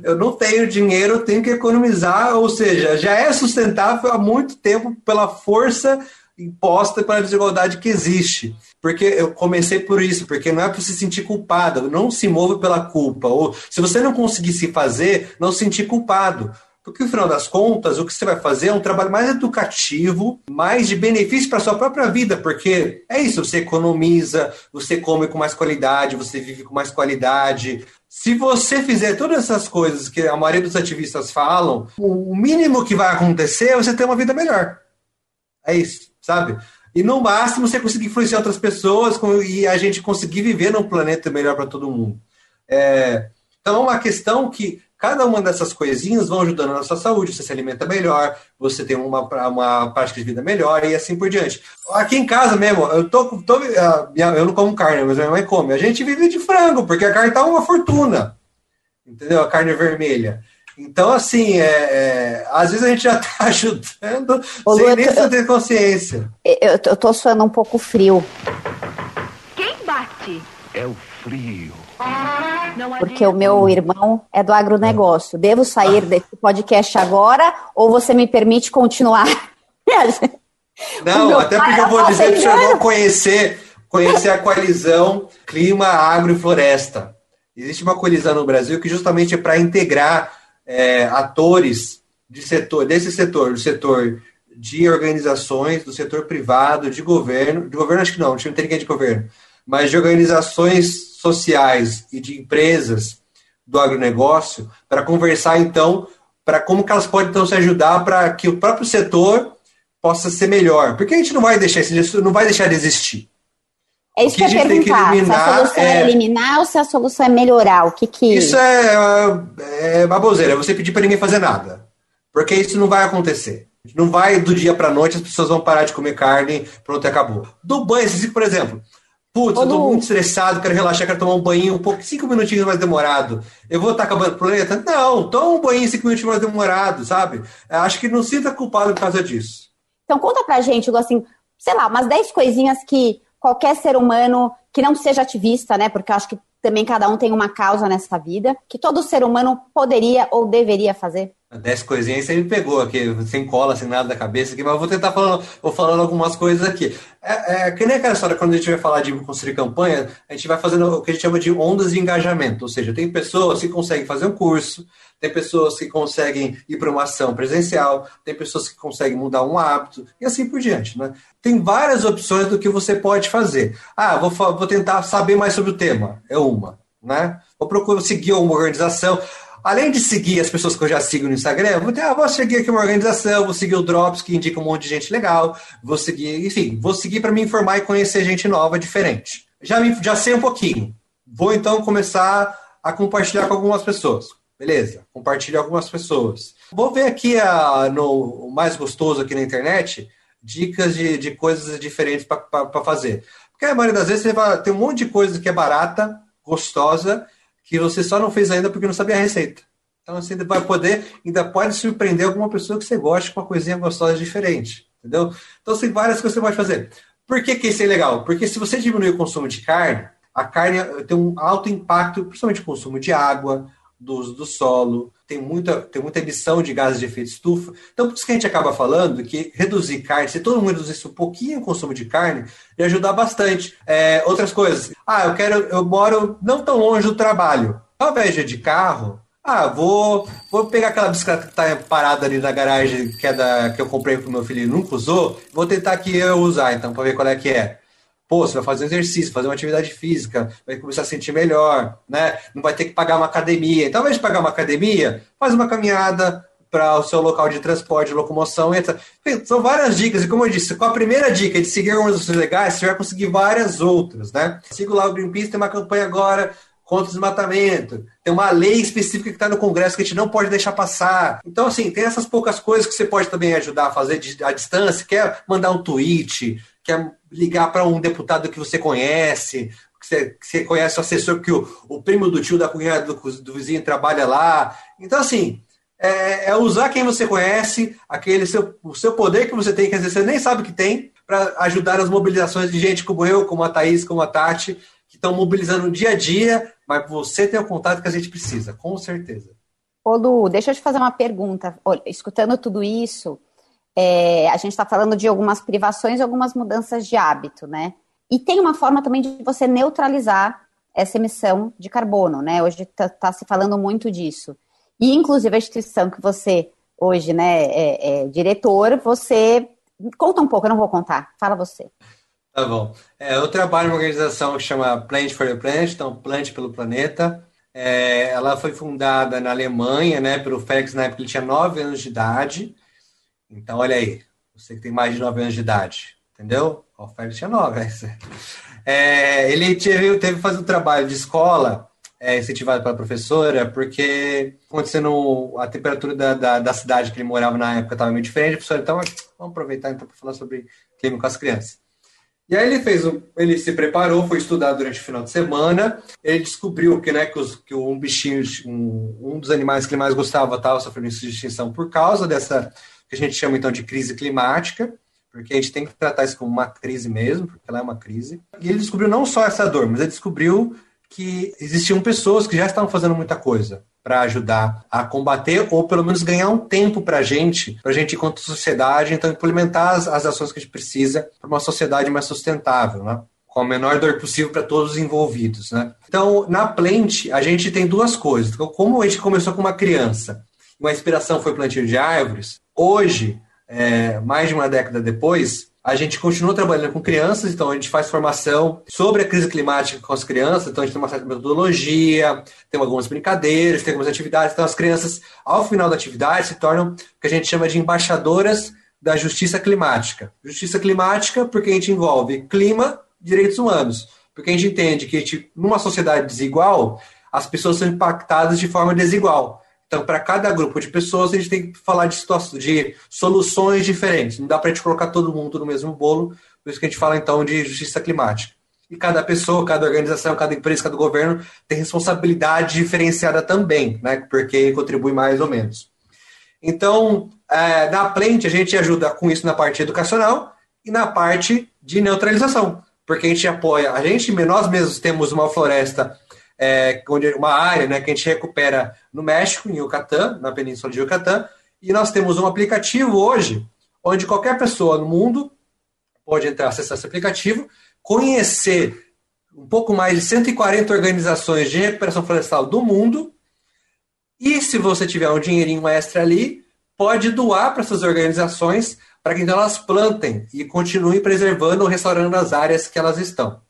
S3: eu não tenho dinheiro, eu tenho que economizar, ou seja, já é sustentável há muito tempo pela força imposta pela desigualdade que existe. Porque eu comecei por isso, porque não é para se sentir culpado, não se move pela culpa. Ou se você não conseguir se fazer, não se sentir culpado. Porque, no final das contas, o que você vai fazer é um trabalho mais educativo, mais de benefício para a sua própria vida, porque é isso, você economiza, você come com mais qualidade, você vive com mais qualidade, se você fizer todas essas coisas que a maioria dos ativistas falam, o mínimo que vai acontecer é você ter uma vida melhor. É isso, sabe? E no máximo você conseguir influenciar outras pessoas e a gente conseguir viver num planeta melhor para todo mundo. É, então é uma questão que Cada uma dessas coisinhas vão ajudando na sua saúde, você se alimenta melhor, você tem uma, uma prática de vida melhor e assim por diante. Aqui em casa mesmo, eu tô, tô eu não como carne, mas minha mãe come. A gente vive de frango, porque a carne tá uma fortuna. Entendeu? A carne vermelha. Então, assim, é, é, às vezes a gente já está ajudando Ô, sem Lu, nem eu, ter consciência.
S2: Eu, eu tô suando um pouco frio.
S8: Quem bate?
S9: É o frio.
S2: Porque o meu irmão é do agronegócio. Devo sair desse podcast agora ou você me permite continuar?
S3: Não, até porque eu vou dizer que você vai conhecer, conhecer a coalizão Clima, Agro e Floresta. Existe uma coalizão no Brasil que justamente é para integrar é, atores de setor, desse setor, do setor de organizações, do setor privado, de governo, de governo acho que não, não tem ninguém de governo, mas de organizações sociais e de empresas do agronegócio para conversar então para como que elas podem então se ajudar para que o próprio setor possa ser melhor. Porque a gente não vai deixar isso, não vai deixar de existir.
S2: É isso que, que ia perguntar. Se a solução é... é... eliminar ou se a solução é melhorar? O que que...
S3: Isso é, é baboseira, é você pedir para ninguém fazer nada. Porque isso não vai acontecer. Não vai do dia para noite, as pessoas vão parar de comer carne, pronto, acabou. Do banho, por exemplo, Putz, eu tô muito estressado, quero relaxar, quero tomar um banho um pouco, cinco minutinhos mais demorado. Eu vou estar acabando o planeta? Não, toma um banho cinco minutinhos mais demorado, sabe? Acho que não sinta culpado por causa disso.
S2: Então conta pra gente, assim, sei lá, umas dez coisinhas que qualquer ser humano que não seja ativista, né? Porque eu acho que também cada um tem uma causa nessa vida, que todo ser humano poderia ou deveria fazer.
S3: Dez coisinhas você me pegou aqui, sem cola, sem nada da cabeça aqui, mas vou tentar falando, vou falando algumas coisas aqui. É, é, que nem aquela história, quando a gente vai falar de construir campanha, a gente vai fazendo o que a gente chama de ondas de engajamento, ou seja, tem pessoas que conseguem fazer um curso, tem pessoas que conseguem ir para uma ação presencial, tem pessoas que conseguem mudar um hábito, e assim por diante. Né? Tem várias opções do que você pode fazer. Ah, vou, vou tentar saber mais sobre o tema, é uma. Né? Vou procurar seguir uma organização além de seguir as pessoas que eu já sigo no Instagram, vou, ter, ah, vou seguir aqui uma organização, vou seguir o Drops, que indica um monte de gente legal, vou seguir, enfim, vou seguir para me informar e conhecer gente nova, diferente. Já, me, já sei um pouquinho. Vou então começar a compartilhar com algumas pessoas. Beleza, compartilhar com algumas pessoas. Vou ver aqui a, no mais gostoso aqui na internet dicas de, de coisas diferentes para fazer. Porque a maioria das vezes você vai, tem um monte de coisa que é barata, gostosa, que você só não fez ainda porque não sabia a receita. Então você ainda vai poder, ainda pode surpreender alguma pessoa que você goste com uma coisinha gostosa diferente. Entendeu? Então tem várias coisas que você pode fazer. Por que, que isso é legal? Porque se você diminuir o consumo de carne, a carne tem um alto impacto, principalmente no consumo de água, do uso do solo, tem muita, tem muita emissão de gases de efeito estufa. Então, por isso que a gente acaba falando que reduzir carne, se todo mundo reduzisse um pouquinho o consumo de carne, ia ajudar bastante. É, outras coisas. Ah, eu quero, eu moro não tão longe do trabalho. Ao invés de carro, ah, vou, vou pegar aquela bicicleta que está parada ali na garagem que, é da, que eu comprei para o meu filho e nunca usou, vou tentar que eu usar, então, para ver qual é que é. Pô, você vai fazer um exercício, fazer uma atividade física, vai começar a sentir melhor, né? Não vai ter que pagar uma academia. Então, ao invés de pagar uma academia, faz uma caminhada para o seu local de transporte, locomoção, etc. São várias dicas, e como eu disse, com a primeira dica de seguir coisas legais, você vai conseguir várias outras, né? Siga lá o Greenpeace, tem uma campanha agora contra o desmatamento. Tem uma lei específica que está no Congresso que a gente não pode deixar passar. Então, assim, tem essas poucas coisas que você pode também ajudar a fazer à distância. Quer mandar um tweet, quer ligar para um deputado que você conhece, que você, que você conhece o assessor, que o, o primo do tio da cunhada do, do vizinho trabalha lá. Então, assim, é, é, usar quem você conhece, aquele seu, o seu poder que você tem, que às vezes você nem sabe que tem, para ajudar nas mobilizações de gente como eu, como a Thaís, como a Tati, que estão mobilizando dia a dia, mas você tem o contato que a gente precisa, com certeza.
S2: Ô Lu, deixa eu te fazer uma pergunta. Olha, escutando tudo isso, é, a gente está falando de algumas privações e algumas mudanças de hábito, né? E tem uma forma também de você neutralizar essa emissão de carbono, né? Hoje está tá se falando muito disso. E, inclusive, a instituição que você hoje, né, é, é diretor, você conta um pouco, eu não vou contar, fala você.
S3: Tá bom. É, eu trabalho numa organização que chama Plant for the Planet, então Plant pelo Planeta. É, ela foi fundada na Alemanha, né, pelo Félix na época ele tinha 9 anos de idade. Então, olha aí, você que tem mais de 9 anos de idade, entendeu? O Félix tinha 9. Né? É, ele teve, teve que fazer um trabalho de escola é, incentivado pela professora, porque acontecendo a temperatura da, da, da cidade que ele morava na época estava meio diferente, a professora, então, vamos aproveitar então para falar sobre clima com as crianças. E aí ele fez, ele se preparou, foi estudar durante o final de semana. Ele descobriu que, né, que, os, que um bichinho, um, um dos animais que ele mais gostava estava sofrendo extinção por causa dessa que a gente chama então de crise climática, porque a gente tem que tratar isso como uma crise mesmo, porque ela é uma crise. E ele descobriu não só essa dor, mas ele descobriu que existiam pessoas que já estavam fazendo muita coisa para ajudar a combater ou pelo menos ganhar um tempo para a gente, para a gente enquanto sociedade, então implementar as, as ações que a gente precisa para uma sociedade mais sustentável, né? com a menor dor possível para todos os envolvidos, né? Então, na Plant, a gente tem duas coisas. Então, como a gente começou com uma criança, uma inspiração foi plantio de árvores, hoje, é, mais de uma década depois, A gente continua trabalhando com crianças, então a gente faz formação sobre a crise climática com as crianças, então a gente tem uma certa metodologia, tem algumas brincadeiras, tem algumas atividades. Então as crianças, ao final da atividade, se tornam o que a gente chama de embaixadoras da justiça climática. Justiça climática porque a gente envolve clima, direitos humanos. Porque a gente entende que, gente, numa sociedade desigual, as pessoas são impactadas de forma desigual. Então, para cada grupo de pessoas, a gente tem que falar de, situações, de soluções diferentes. Não dá para a gente colocar todo mundo no mesmo bolo, por isso que a gente fala, então, de justiça climática. E cada pessoa, cada organização, cada empresa, cada governo tem responsabilidade diferenciada também, né? porque contribui mais ou menos. Então, é, na Plente, a gente ajuda com isso na parte educacional e na parte de neutralização, porque a gente apoia, a gente, nós mesmos temos uma floresta é, uma área né, que a gente recupera no México, em Yucatán, na península de Yucatán, e nós temos um aplicativo hoje, onde qualquer pessoa no mundo pode entrar, acessar esse aplicativo, conhecer um pouco mais de 140 organizações de recuperação florestal do mundo, e se você tiver um dinheirinho extra ali, pode doar para essas organizações para que então elas plantem e continuem preservando ou restaurando as áreas que elas estão.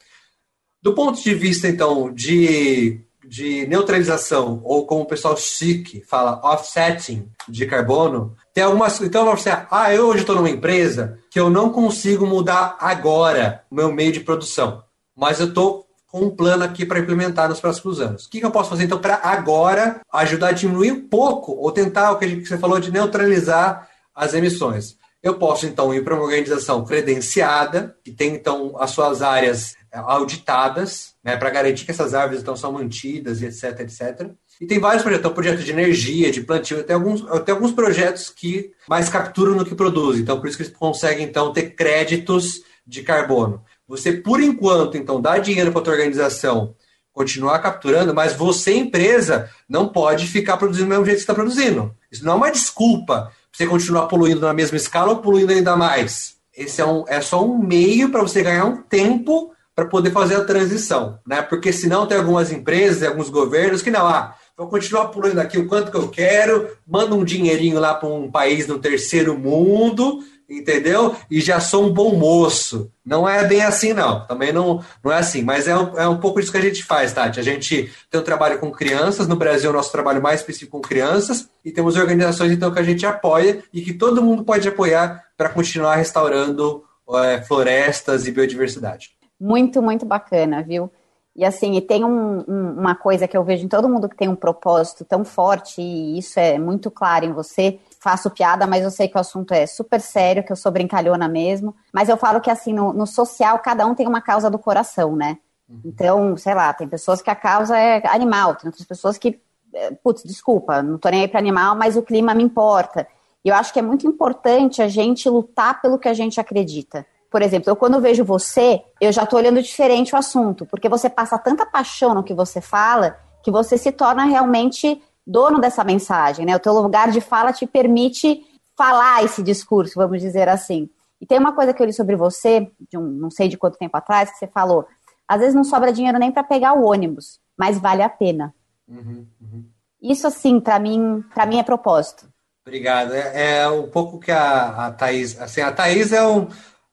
S3: Do ponto de vista, então, de, de neutralização, ou como o pessoal chique fala, offsetting de carbono, tem algumas. Então, você, ah, eu hoje estou numa empresa que eu não consigo mudar agora o meu meio de produção, mas eu estou com um plano aqui para implementar nos próximos anos. O que, que eu posso fazer, então, para agora ajudar a diminuir um pouco, ou tentar o que você falou de neutralizar as emissões? Eu posso, então, ir para uma organização credenciada, que tem, então, as suas áreas auditadas, né, para garantir que essas árvores então são mantidas e etc, etc. E tem vários projetos, então, projetos de energia, de plantio, tem alguns, tem alguns projetos que mais capturam no que produzem, então por isso que eles conseguem então ter créditos de carbono. Você, por enquanto, então, dá dinheiro para a tua organização continuar capturando, mas você, empresa, não pode ficar produzindo do mesmo jeito que está produzindo. Isso não é uma desculpa você continuar poluindo na mesma escala ou poluindo ainda mais. Esse é, um, é só um meio para você ganhar um tempo para poder fazer a transição, né? Porque senão tem algumas empresas, alguns governos que não, ah, vou continuar pulando aqui o quanto que eu quero, manda um dinheirinho lá para um país no terceiro mundo, entendeu? E já sou um bom moço. Não é bem assim, não. Também não, não é assim. Mas é um, é um pouco disso que a gente faz, Tati. A gente tem um trabalho com crianças. No Brasil, o nosso trabalho mais específico com crianças. E temos organizações, então, que a gente apoia e que todo mundo pode apoiar para continuar restaurando é, florestas e biodiversidade.
S2: Muito, muito bacana, viu? E assim, e tem um, um, uma coisa que eu vejo em todo mundo que tem um propósito tão forte, e isso é muito claro em você. Faço piada, mas eu sei que o assunto é super sério, que eu sou brincalhona mesmo. Mas eu falo que assim, no, no social, cada um tem uma causa do coração, né? Uhum. Então, sei lá, tem pessoas que a causa é animal, tem outras pessoas que, eh, putz, desculpa, não tô nem aí para animal, mas o clima me importa. E eu acho que é muito importante a gente lutar pelo que a gente acredita. Por exemplo, eu quando vejo você, eu já estou olhando diferente o assunto, porque você passa tanta paixão no que você fala que você se torna realmente dono dessa mensagem, né? O teu lugar de fala te permite falar esse discurso, vamos dizer assim. E tem uma coisa que eu li sobre você, de um, não sei de quanto tempo atrás, que você falou: às vezes não sobra dinheiro nem para pegar o ônibus, mas vale a pena. Uhum, uhum. Isso, assim, para mim, para mim é propósito.
S3: Obrigado. É, é, um pouco que a, a Thaís. Assim, a Thaís é um,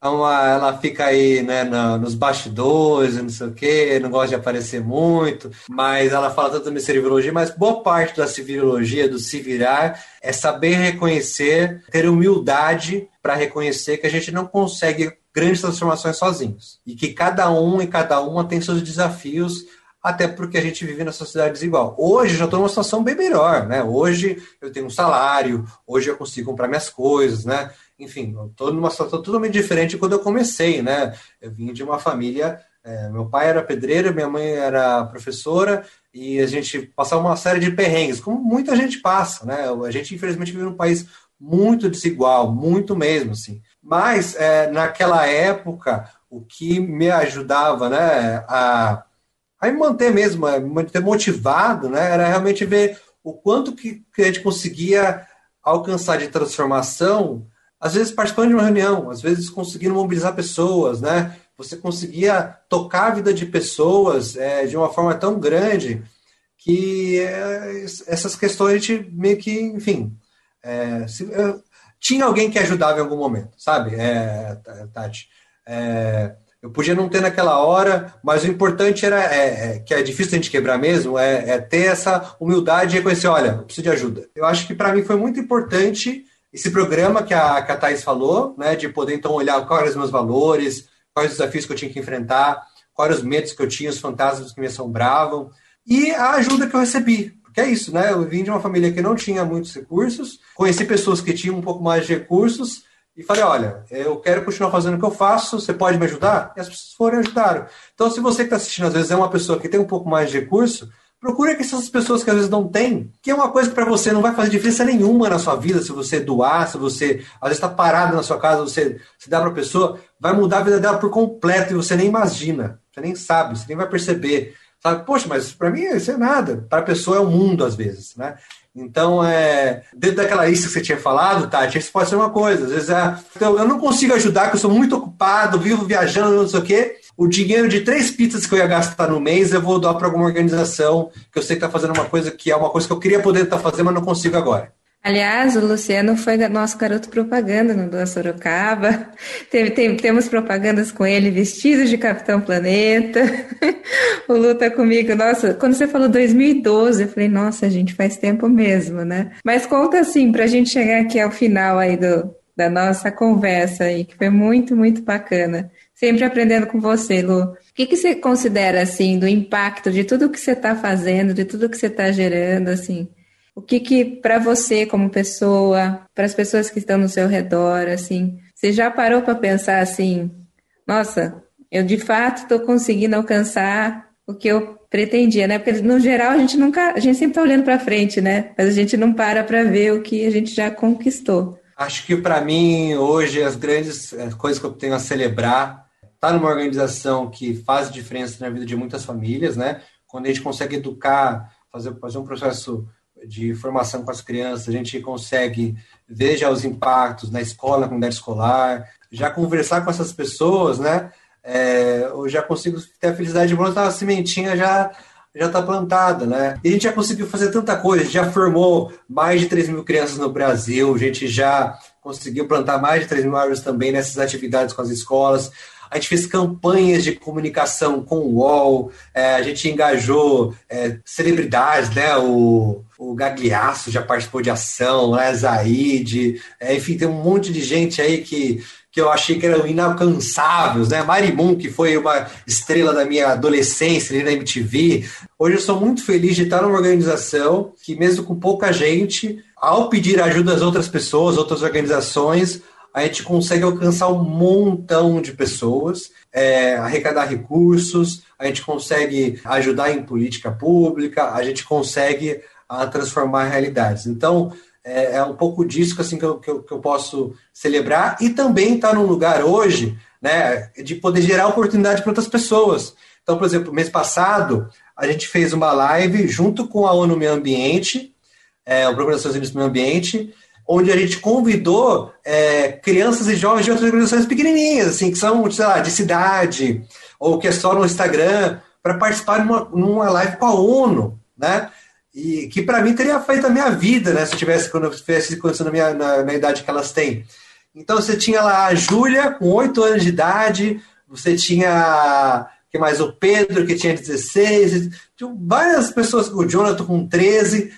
S3: uma, ela fica aí né, na, nos bastidores, não sei o quê, não gosta de aparecer muito, mas ela fala tanto de civilologia, mas boa parte da civilologia, do se virar, é saber reconhecer, ter humildade para reconhecer que a gente não consegue grandes transformações sozinhos. E que cada um e cada uma tem seus desafios até porque a gente vive na sociedade desigual. Hoje já estou numa situação bem melhor, né? Hoje eu tenho um salário, hoje eu consigo comprar minhas coisas, né? enfim, estou numa situação totalmente diferente quando eu comecei, né? Eu vim de uma família, é, meu pai era pedreiro, minha mãe era professora, e a gente passava uma série de perrengues, como muita gente passa, né? A gente, infelizmente, vive num país muito desigual, muito mesmo, assim. Mas, é, naquela época, o que me ajudava, né, a, a me manter mesmo, me manter motivado, né, era realmente ver o quanto que, que a gente conseguia alcançar de transformação às vezes participando de uma reunião, às vezes conseguindo mobilizar pessoas, né? Você conseguia tocar a vida de pessoas é, de uma forma tão grande que é, essas questões a gente meio que, enfim, é, se, é, tinha alguém que ajudava em algum momento, sabe, é, Tati? Eu podia não ter naquela hora, mas o importante era, é, é, que é difícil a gente quebrar mesmo, é, é, ter essa humildade e reconhecer, olha, eu preciso de ajuda. Eu acho que para mim foi muito importante esse programa que a, que a Thais falou, né, de poder então olhar quais eram os meus valores, quais os desafios que eu tinha que enfrentar, quais os medos que eu tinha, os fantasmas que me assombravam, e a ajuda que eu recebi. Porque é isso, né? Eu vim de uma família que não tinha muitos recursos, conheci pessoas que tinham um pouco mais de recursos, e falei: olha, eu quero continuar fazendo o que eu faço, você pode me ajudar? E as pessoas foram e ajudaram. Então, se você que está assistindo, às vezes, é uma pessoa que tem um pouco mais de recurso, procure essas pessoas que às vezes não têm, que é uma coisa que para você não vai fazer diferença nenhuma na sua vida, se você doar, se você às vezes está parado na sua casa, você se dá para a pessoa, vai mudar a vida dela por completo e você nem imagina, você nem sabe, você nem vai perceber. Sabe, poxa, mas para mim isso é nada. Para a pessoa é o mundo às vezes, né? Então, é, dentro daquela lista que você tinha falado, Tati, isso pode ser uma coisa. Às vezes, é, então, eu não consigo ajudar, porque eu sou muito ocupado, vivo viajando, não sei o quê. O dinheiro de três pizzas que eu ia gastar no mês, eu vou doar para alguma organização que eu sei que está fazendo uma coisa que é uma coisa que eu queria poder estar tá fazendo, mas não consigo agora.
S1: Aliás, o Luciano foi nosso garoto propaganda no Doa Sorocaba. Tem, temos propagandas com ele vestidos de Capitão Planeta. o Lu tá comigo. Nossa, quando você falou 2012, eu falei, nossa, gente, faz tempo mesmo, né? Mas conta assim, pra gente chegar aqui ao final aí do, da nossa conversa aí, que foi muito, muito bacana. Sempre aprendendo com você, Lu. O que, que você considera, assim, do impacto de tudo que você está fazendo, de tudo que você está gerando, assim? O que que para você como pessoa, para as pessoas que estão no seu redor, assim, você já parou para pensar assim, nossa, eu de fato estou conseguindo alcançar o que eu pretendia, né? Porque no geral a gente nunca, a gente sempre está olhando para frente, né? Mas a gente não para para ver o que a gente já conquistou.
S3: Acho que para mim hoje as grandes coisas que eu tenho a celebrar tá numa organização que faz diferença na vida de muitas famílias, né? Quando a gente consegue educar, fazer, fazer um processo de formação com as crianças, a gente consegue ver já os impactos na escola, na comunidade escolar, já conversar com essas pessoas, né? É, eu já consigo ter a felicidade de botar a sementinha já já está plantada, né? E a gente já conseguiu fazer tanta coisa, já formou mais de 3 mil crianças no Brasil, a gente já conseguiu plantar mais de 3 mil árvores também nessas atividades com as escolas a gente fez campanhas de comunicação com o UOL, é, a gente engajou é, celebridades, né? O, o Gagliasso já participou de ação, né? Zaid, é, enfim, tem um monte de gente aí que que eu achei que eram inalcançáveis, né? Marimun, que foi uma estrela da minha adolescência ali na MTV. Hoje eu sou muito feliz de estar numa organização que, mesmo com pouca gente, ao pedir ajuda às outras pessoas, outras organizações, a gente consegue alcançar um montão de pessoas, é, arrecadar recursos, a gente consegue ajudar em política pública, a gente consegue a, transformar realidades. Então, é, é, um pouco disso que, assim, que, eu, que, eu, que eu posso celebrar e também estar tá num lugar hoje né, de poder gerar oportunidade para outras pessoas. Então, por exemplo, mês passado, a gente fez uma live junto com a ONU Meio Ambiente, é, o Programa das Nações Unidas do Meio Ambiente, onde a gente convidou é, crianças e jovens de outras organizações pequenininhas, assim, que são, sei lá, de cidade, ou que é só no Instagram, para participar numa, numa live com a ONU, né? E que para mim teria feito a minha vida, né? Se eu tivesse, quando eu tivesse acontecido na minha, na idade que elas têm. Então você tinha lá a Júlia, com 8 anos de idade, você tinha que mais o Pedro, que tinha 16, tinha várias pessoas, o Jonathan com 13,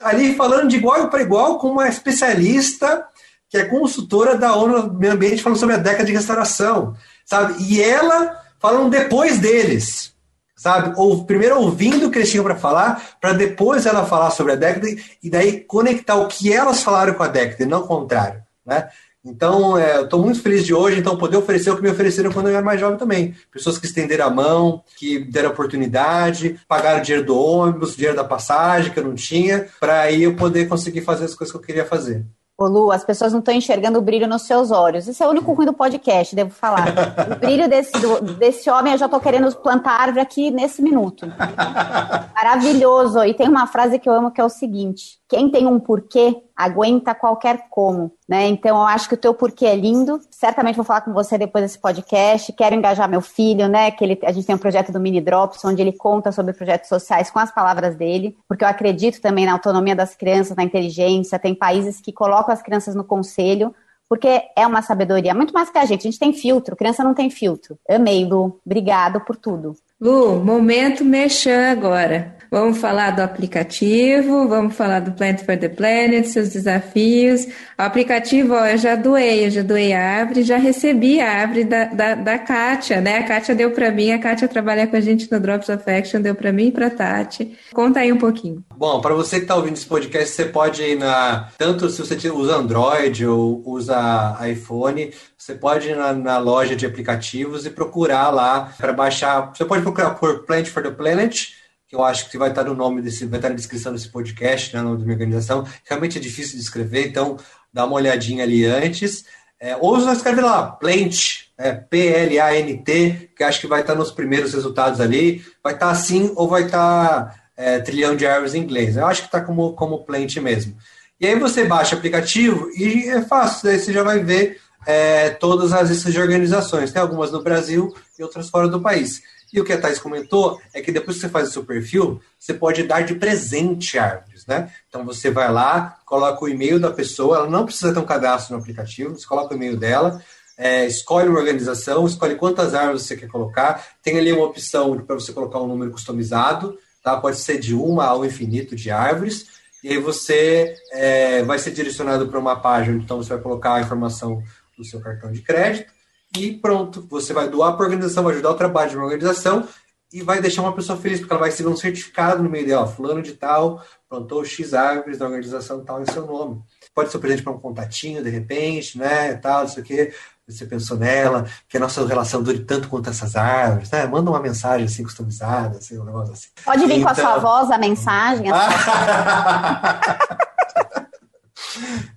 S3: ali falando de igual para igual com uma especialista que é consultora da ONU Meio Ambiente falando sobre a década de restauração, sabe? E ela falando depois deles, sabe? Ou primeiro ouvindo o que eles tinham para falar, para depois ela falar sobre a década e daí conectar o que elas falaram com a década, e não o contrário, né? Então, é, eu estou muito feliz de hoje, então, poder oferecer o que me ofereceram quando eu era mais jovem também. Pessoas que estenderam a mão, que deram oportunidade, pagaram o dinheiro do ônibus, dinheiro da passagem que eu não tinha, para aí eu poder conseguir fazer as coisas que eu queria fazer.
S2: Ô Lu, as pessoas não estão enxergando o brilho nos seus olhos. Isso é o único ruim do podcast, devo falar. O brilho desse, do, desse homem, eu já estou querendo plantar árvore aqui nesse minuto. Maravilhoso. E tem uma frase que eu amo que é o seguinte: quem tem um porquê aguenta qualquer como, né? Então eu acho que o teu porquê é lindo. Certamente vou falar com você depois desse podcast. Quero engajar meu filho, né? Que ele, a gente tem um projeto do Mini Drops, onde ele conta sobre projetos sociais com as palavras dele, porque eu acredito também na autonomia das crianças, na inteligência. Tem países que colocam as crianças no conselho porque é uma sabedoria muito mais que a gente. A gente tem filtro, criança não tem filtro. Amei, Lu. Obrigado por tudo.
S1: Lu, momento mexer agora. Vamos falar do aplicativo, vamos falar do Plant for the Planet, seus desafios. O aplicativo, ó, eu já doei, eu já doei a árvore, já recebi a árvore da, da, da Kátia, né? A Kátia deu para mim, a Kátia trabalha com a gente no Drops of Action, deu para mim e para Tati. Conta aí um pouquinho.
S3: Bom, para você que está ouvindo esse podcast, você pode ir na. Tanto se você usa Android ou usa iPhone, você pode ir na, na loja de aplicativos e procurar lá para baixar. Você pode procurar por Plant for the Planet que eu acho que vai estar no nome desse, vai estar na descrição desse podcast, né, no nome da minha organização. Realmente é difícil de escrever, então dá uma olhadinha ali antes. É, ou só escreve lá, Plant, é, P-L-A-N-T, que acho que vai estar nos primeiros resultados ali. Vai estar assim ou vai estar é, trilhão de árvores em inglês. Eu acho que está como, como Plant mesmo. E aí você baixa o aplicativo e é fácil, aí você já vai ver é, todas as listas de organizações. Tem algumas no Brasil e outras fora do país. E o que a Thais comentou é que depois que você faz o seu perfil, você pode dar de presente árvores, né? Então você vai lá, coloca o e-mail da pessoa, ela não precisa ter um cadastro no aplicativo, você coloca o e-mail dela, é, escolhe uma organização, escolhe quantas árvores você quer colocar, tem ali uma opção para você colocar um número customizado, tá? Pode ser de uma ao infinito de árvores, e aí você é, vai ser direcionado para uma página, então você vai colocar a informação do seu cartão de crédito, e pronto, você vai doar para a organização, vai ajudar o trabalho de uma organização e vai deixar uma pessoa feliz, porque ela vai receber um certificado no meio dela, fulano de tal, plantou X árvores da organização tal em seu nome. Pode ser um presente para um contatinho, de repente, né, tal, não sei o quê. Você pensou nela, que a nossa relação dure tanto quanto essas árvores, né? Manda uma mensagem assim, customizada, assim, um negócio assim.
S2: Pode vir então... com a sua então- voz a mensagem. A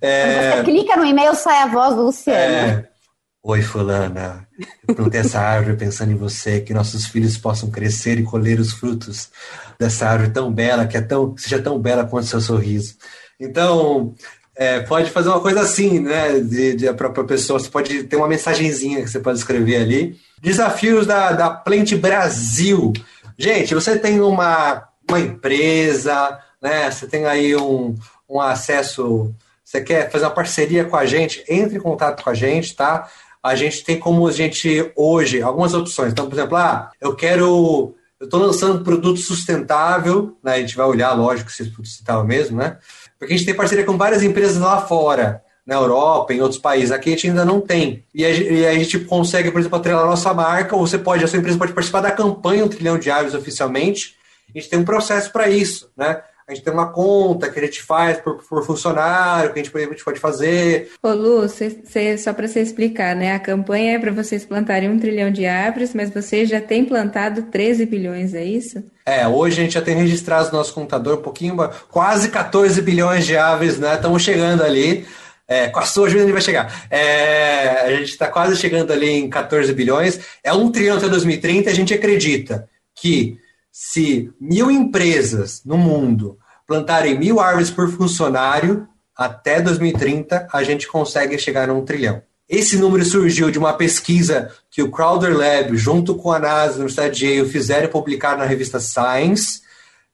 S2: é... Você clica no e-mail, sai a voz do Luciano. É...
S3: Oi, fulana. Eu plantei essa árvore pensando em você, que nossos filhos possam crescer e colher os frutos dessa árvore tão bela, que é tão, seja tão bela quanto seu sorriso. Então, é, pode fazer uma coisa assim, né, de, de, pessoa. Você pode ter uma mensagenzinha que você pode escrever ali. Desafios da, da Plant Brasil. Gente, você tem uma, uma empresa, né, você tem aí um, um acesso, você quer fazer uma parceria com a gente, entre em contato com a gente, tá? A gente tem como a gente hoje algumas opções. Então, por exemplo, ah, eu quero. Eu estou lançando produto sustentável, né? A gente vai olhar, lógico, se é sustentável mesmo, né? Porque a gente tem parceria com várias empresas lá fora, na Europa, em outros países. Aqui a gente ainda não tem. E a, e a gente consegue, por exemplo, atrelar a nossa marca, ou você pode, a sua empresa pode participar da campanha Um Trilhão de Aves oficialmente. A gente tem um processo para isso, né? A gente tem uma conta que a gente faz por, por funcionário, que a gente, a gente pode fazer.
S1: Ô Lu, cê, cê, só para você explicar, né? A campanha é para vocês plantarem um trilhão de árvores, mas você já tem plantado 13 bilhões, é isso?
S3: É, hoje a gente já tem registrado no nosso computador um pouquinho, quase 14 bilhões de árvores, né? Estamos chegando ali. É, com a sua ajuda a gente vai chegar. É, a gente está quase chegando ali em 14 bilhões. É um trilhão até 2030. A gente acredita que se mil empresas no mundo plantarem mil árvores por funcionário, até 2030 a gente consegue chegar a um trilhão. Esse número surgiu de uma pesquisa que o Crowder Lab, junto com a NASA, a Universidade de Yale, fizeram publicar na revista Science,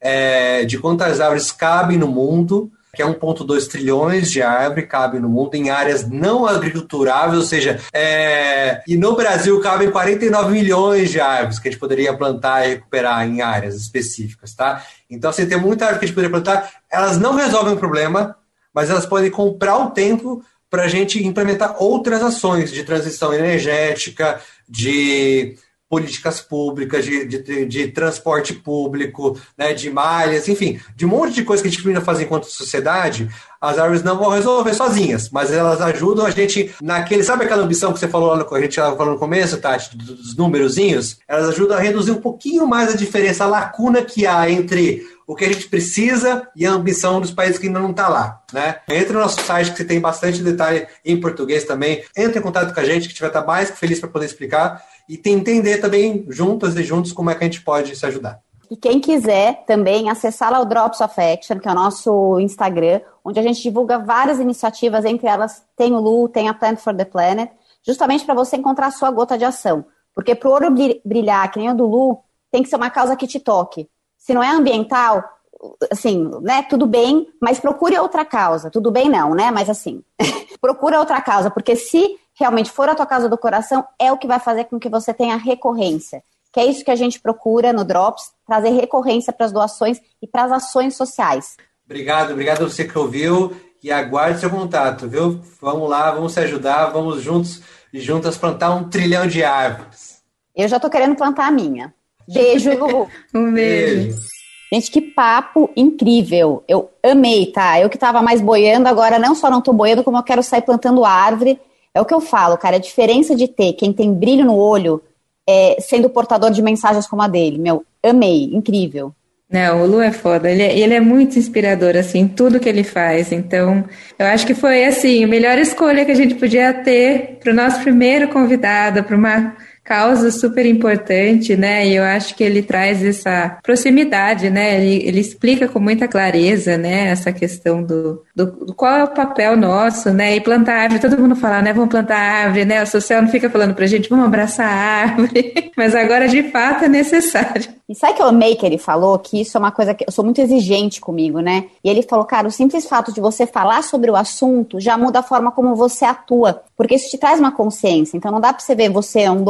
S3: é, de quantas árvores cabem no mundo que é 1,2 trilhões de árvore cabe no mundo em áreas não agriculturáveis, ou seja, é... e no Brasil cabem 49 milhões de árvores que a gente poderia plantar e recuperar em áreas específicas, tá? Então, assim, tem muita árvore que a gente poderia plantar, elas não resolvem o problema, mas elas podem comprar o tempo para a gente implementar outras ações de transição energética, de políticas públicas, de, de, de, transporte público, né, de malhas, enfim, de um monte de coisa que a gente precisa fazer enquanto sociedade, as árvores não vão resolver sozinhas, mas elas ajudam a gente naquele, sabe aquela ambição que você falou lá no, a gente falou no começo, Tati, dos númerozinhos? Elas ajudam a reduzir um pouquinho mais a diferença, a lacuna que há entre o que a gente precisa e a ambição dos países que ainda não está lá, né? Entre no nosso site, que tem bastante detalhe em português também. Entre em contato com a gente, que vai estar mais que feliz para poder explicar e entender também juntas e juntos como é que a gente pode se ajudar.
S2: E quem quiser também acessar lá o Drops of Action, que é o nosso Instagram, onde a gente divulga várias iniciativas, entre elas tem o Lu, tem a Plant for the Planet, justamente para você encontrar a sua gota de ação. Porque para o ouro brilhar, que nem o do Lu, tem que ser uma causa que te toque. Se não é ambiental, assim, né, tudo bem, mas procure outra causa. Tudo bem não, né, mas assim, procura outra causa, porque se realmente for a tua causa do coração, é o que vai fazer com que você tenha recorrência. Que é isso que a gente procura no Drops, trazer recorrência para as doações e para as ações sociais.
S3: Obrigado, obrigado a você que ouviu e aguarde seu contato, viu? Vamos lá, vamos se ajudar, vamos juntos e juntas plantar um trilhão de árvores.
S2: Eu já estou querendo plantar a minha. Beijo, Lu.
S1: um beijo. beijo.
S2: Gente, que papo incrível. Eu amei, tá? Eu que tava mais boiando, agora não só não tô boiando, como eu quero sair plantando árvore. É o que eu falo, cara. A diferença de ter quem tem brilho no olho é, sendo portador de mensagens como a dele. Meu, amei, incrível.
S1: Não, o Lu é foda. Ele é, ele é muito inspirador, assim, tudo que ele faz. Então, eu acho que foi, assim, a melhor escolha que a gente podia ter para o nosso primeiro convidado, para uma causa super importante, né? E eu acho que ele traz essa proximidade, né? Ele, ele explica com muita clareza, né? Essa questão do, do, do, qual é o papel nosso, né? E plantar árvore, todo mundo fala, né? Vamos plantar árvore, né? O social não fica falando pra gente, vamos abraçar a árvore. Mas agora, de fato, é necessário.
S2: E sabe que eu amei que ele falou? Que isso é uma coisa que eu sou muito exigente comigo, né? E ele falou, cara, o simples fato de você falar sobre o assunto já muda a forma como você atua. Porque isso te traz uma consciência. Então não dá pra você ver você um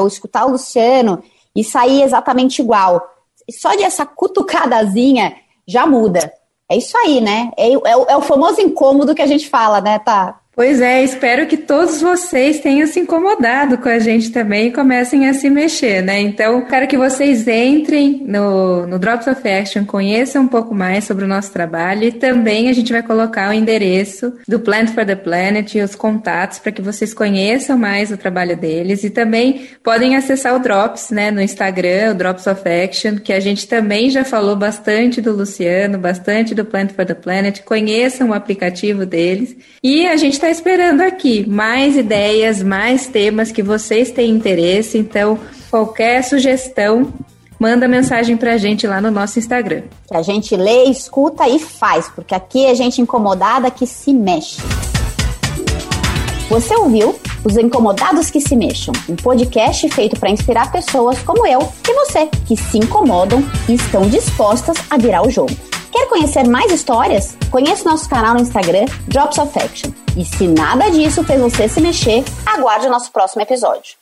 S2: ou escutar o Luciano e sair exatamente igual. Só de essa cutucadazinha já muda. É isso aí, né? É, é, é, o famoso incômodo que a gente fala, né, tá?
S1: Pois é, espero que todos vocês tenham se incomodado com a gente também e comecem a se mexer, né? Então, quero que vocês entrem no, no Drops of Action, conheçam um pouco mais sobre o nosso trabalho e também a gente vai colocar o endereço do Plant for the Planet e os contatos para que vocês conheçam mais o trabalho deles e também podem acessar o Drops, né, no Instagram, o Drops of Action, que a gente também já falou bastante do Luciano, bastante do Plant for the Planet, conheçam o aplicativo deles e a gente está esperando aqui mais ideias, mais temas que vocês têm interesse. Então, qualquer sugestão, manda mensagem para a gente lá no nosso Instagram.
S2: Que a gente lê, escuta e faz, porque aqui é gente incomodada que se mexe. Você ouviu Os Incomodados que Se Mexam, um podcast feito para inspirar pessoas como eu e você, que se incomodam e estão dispostas a virar o jogo. Quer conhecer mais histórias? Conheça nosso canal no Instagram, Drops of Action. E se nada disso fez você se mexer, aguarde o nosso próximo episódio.